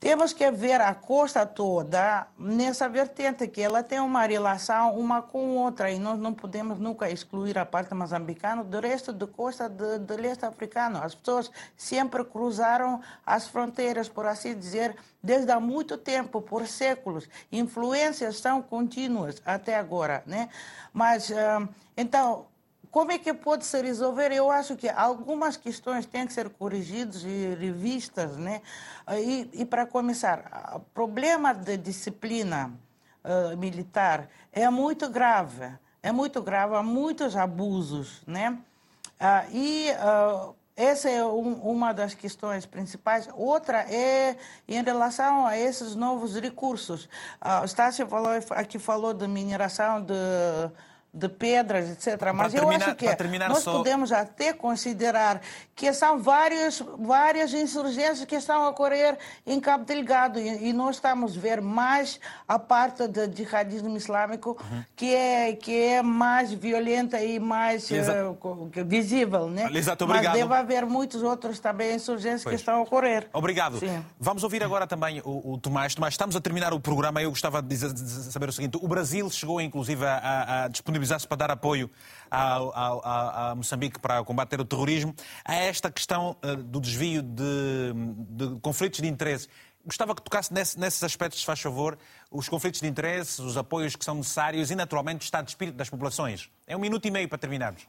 temos que ver a costa toda nessa vertente, que ela tem uma relação uma com outra, e nós não podemos nunca excluir a parte moçambicana do resto da costa do, do leste africano. As pessoas sempre cruzaram as fronteiras, por assim dizer, desde há muito tempo, por séculos. Influências são contínuas até agora, né? Mas, então, como é que pode se resolver? Eu acho que algumas questões têm que ser corrigidas e revistas, né? E, e para começar, o problema de disciplina uh, militar é muito grave, é muito grave, há muitos abusos, né? Uh, e uh, essa é um, uma das questões principais. Outra é em relação a esses novos recursos. Uh, o Stácio falou, aqui falou de mineração de de pedras, etc. Mas eu acho que nós só... podemos até considerar que são várias, várias insurgências que estão a ocorrer em Cabo Delgado e, e nós estamos a ver mais a parte do jihadismo islâmico uhum. que, é, que é mais violenta e mais uh, visível, né? Exato, obrigado. Mas deve haver muitos outros também insurgências pois. que estão a ocorrer. Obrigado. Sim. Vamos ouvir agora também o, o, Tomás. Tomás, estamos a terminar o programa. Eu gostava de, dizer, de saber o seguinte. O Brasil chegou, inclusive, a, a disponibilizar disponibilizar-se para dar apoio a Moçambique para combater o terrorismo, a esta questão uh, do desvio de, de, conflitos de interesse. Gostava que tocasse nesse, nesses aspectos, se faz favor, os conflitos de interesse, os apoios que são necessários e, naturalmente, o estado de espírito das populações. É um minuto e meio para terminarmos.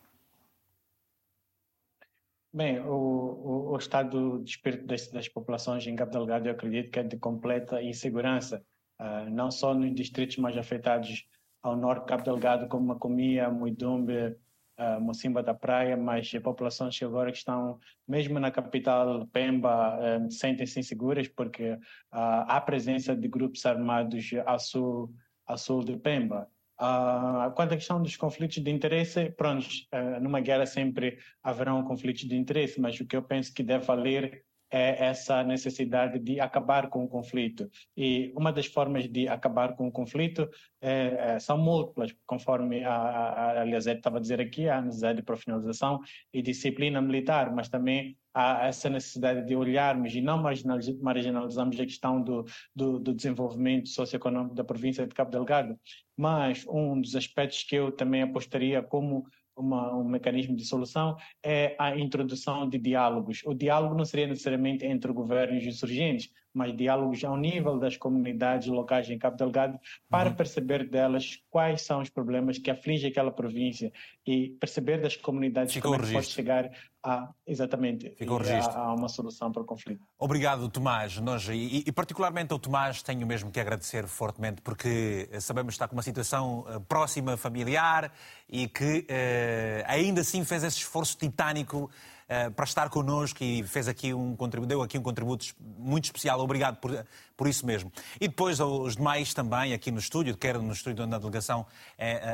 Bem, o, o, o, estado de espírito das, das, populações em Cabo Delgado, eu acredito que é de completa insegurança, uh, não só nos distritos mais afetados ao norte Cabo Delgado, como Macomia, Muidumbe, uh, Mocimba da Praia, mas as populações que agora estão, mesmo na capital Pemba, uh, sentem-se inseguras porque uh, há presença de grupos armados ao sul, ao sul de Pemba. Uh, quanto à questão dos conflitos de interesse, pronto, uh, numa guerra sempre haverão conflitos de interesse, mas o que eu penso que deve valer é essa necessidade de acabar com o conflito. E uma das formas de acabar com o conflito é, é, são múltiplas, conforme a, a, a estava a dizer aqui, a necessidade de profissionalização e disciplina militar, mas também há essa necessidade de olharmos e não marginalizarmos a questão do, do, do, desenvolvimento socioeconômico da província de Cabo Delgado. Mas um dos aspectos que eu também apostaria como uma, um mecanismo de solução é a introdução de diálogos. O diálogo não seria necessariamente entre o governo e os insurgentes, mas diálogos ao nível das comunidades locais em Cabo Delgado para uhum. perceber delas quais são os problemas que afligem aquela província e perceber das comunidades Ficou como é pode chegar a exatamente a, a, uma solução para o conflito. Obrigado, Tomás. Nós, e, e, particularmente ao Tomás tenho mesmo que agradecer fortemente porque sabemos que está com uma situação uh, próxima, familiar e que uh, ainda assim fez esse esforço titânico eh, para estar connosco e fez aqui um contributo, deu aqui um contributo muito especial. Obrigado por, por isso mesmo. E depois aos demais também aqui no estúdio, quer no estúdio da delegação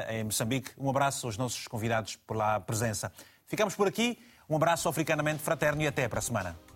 em Moçambique. Um abraço aos nossos convidados pela presença. Ficamos por aqui. Um abraço africanamente fraterno e até para a semana.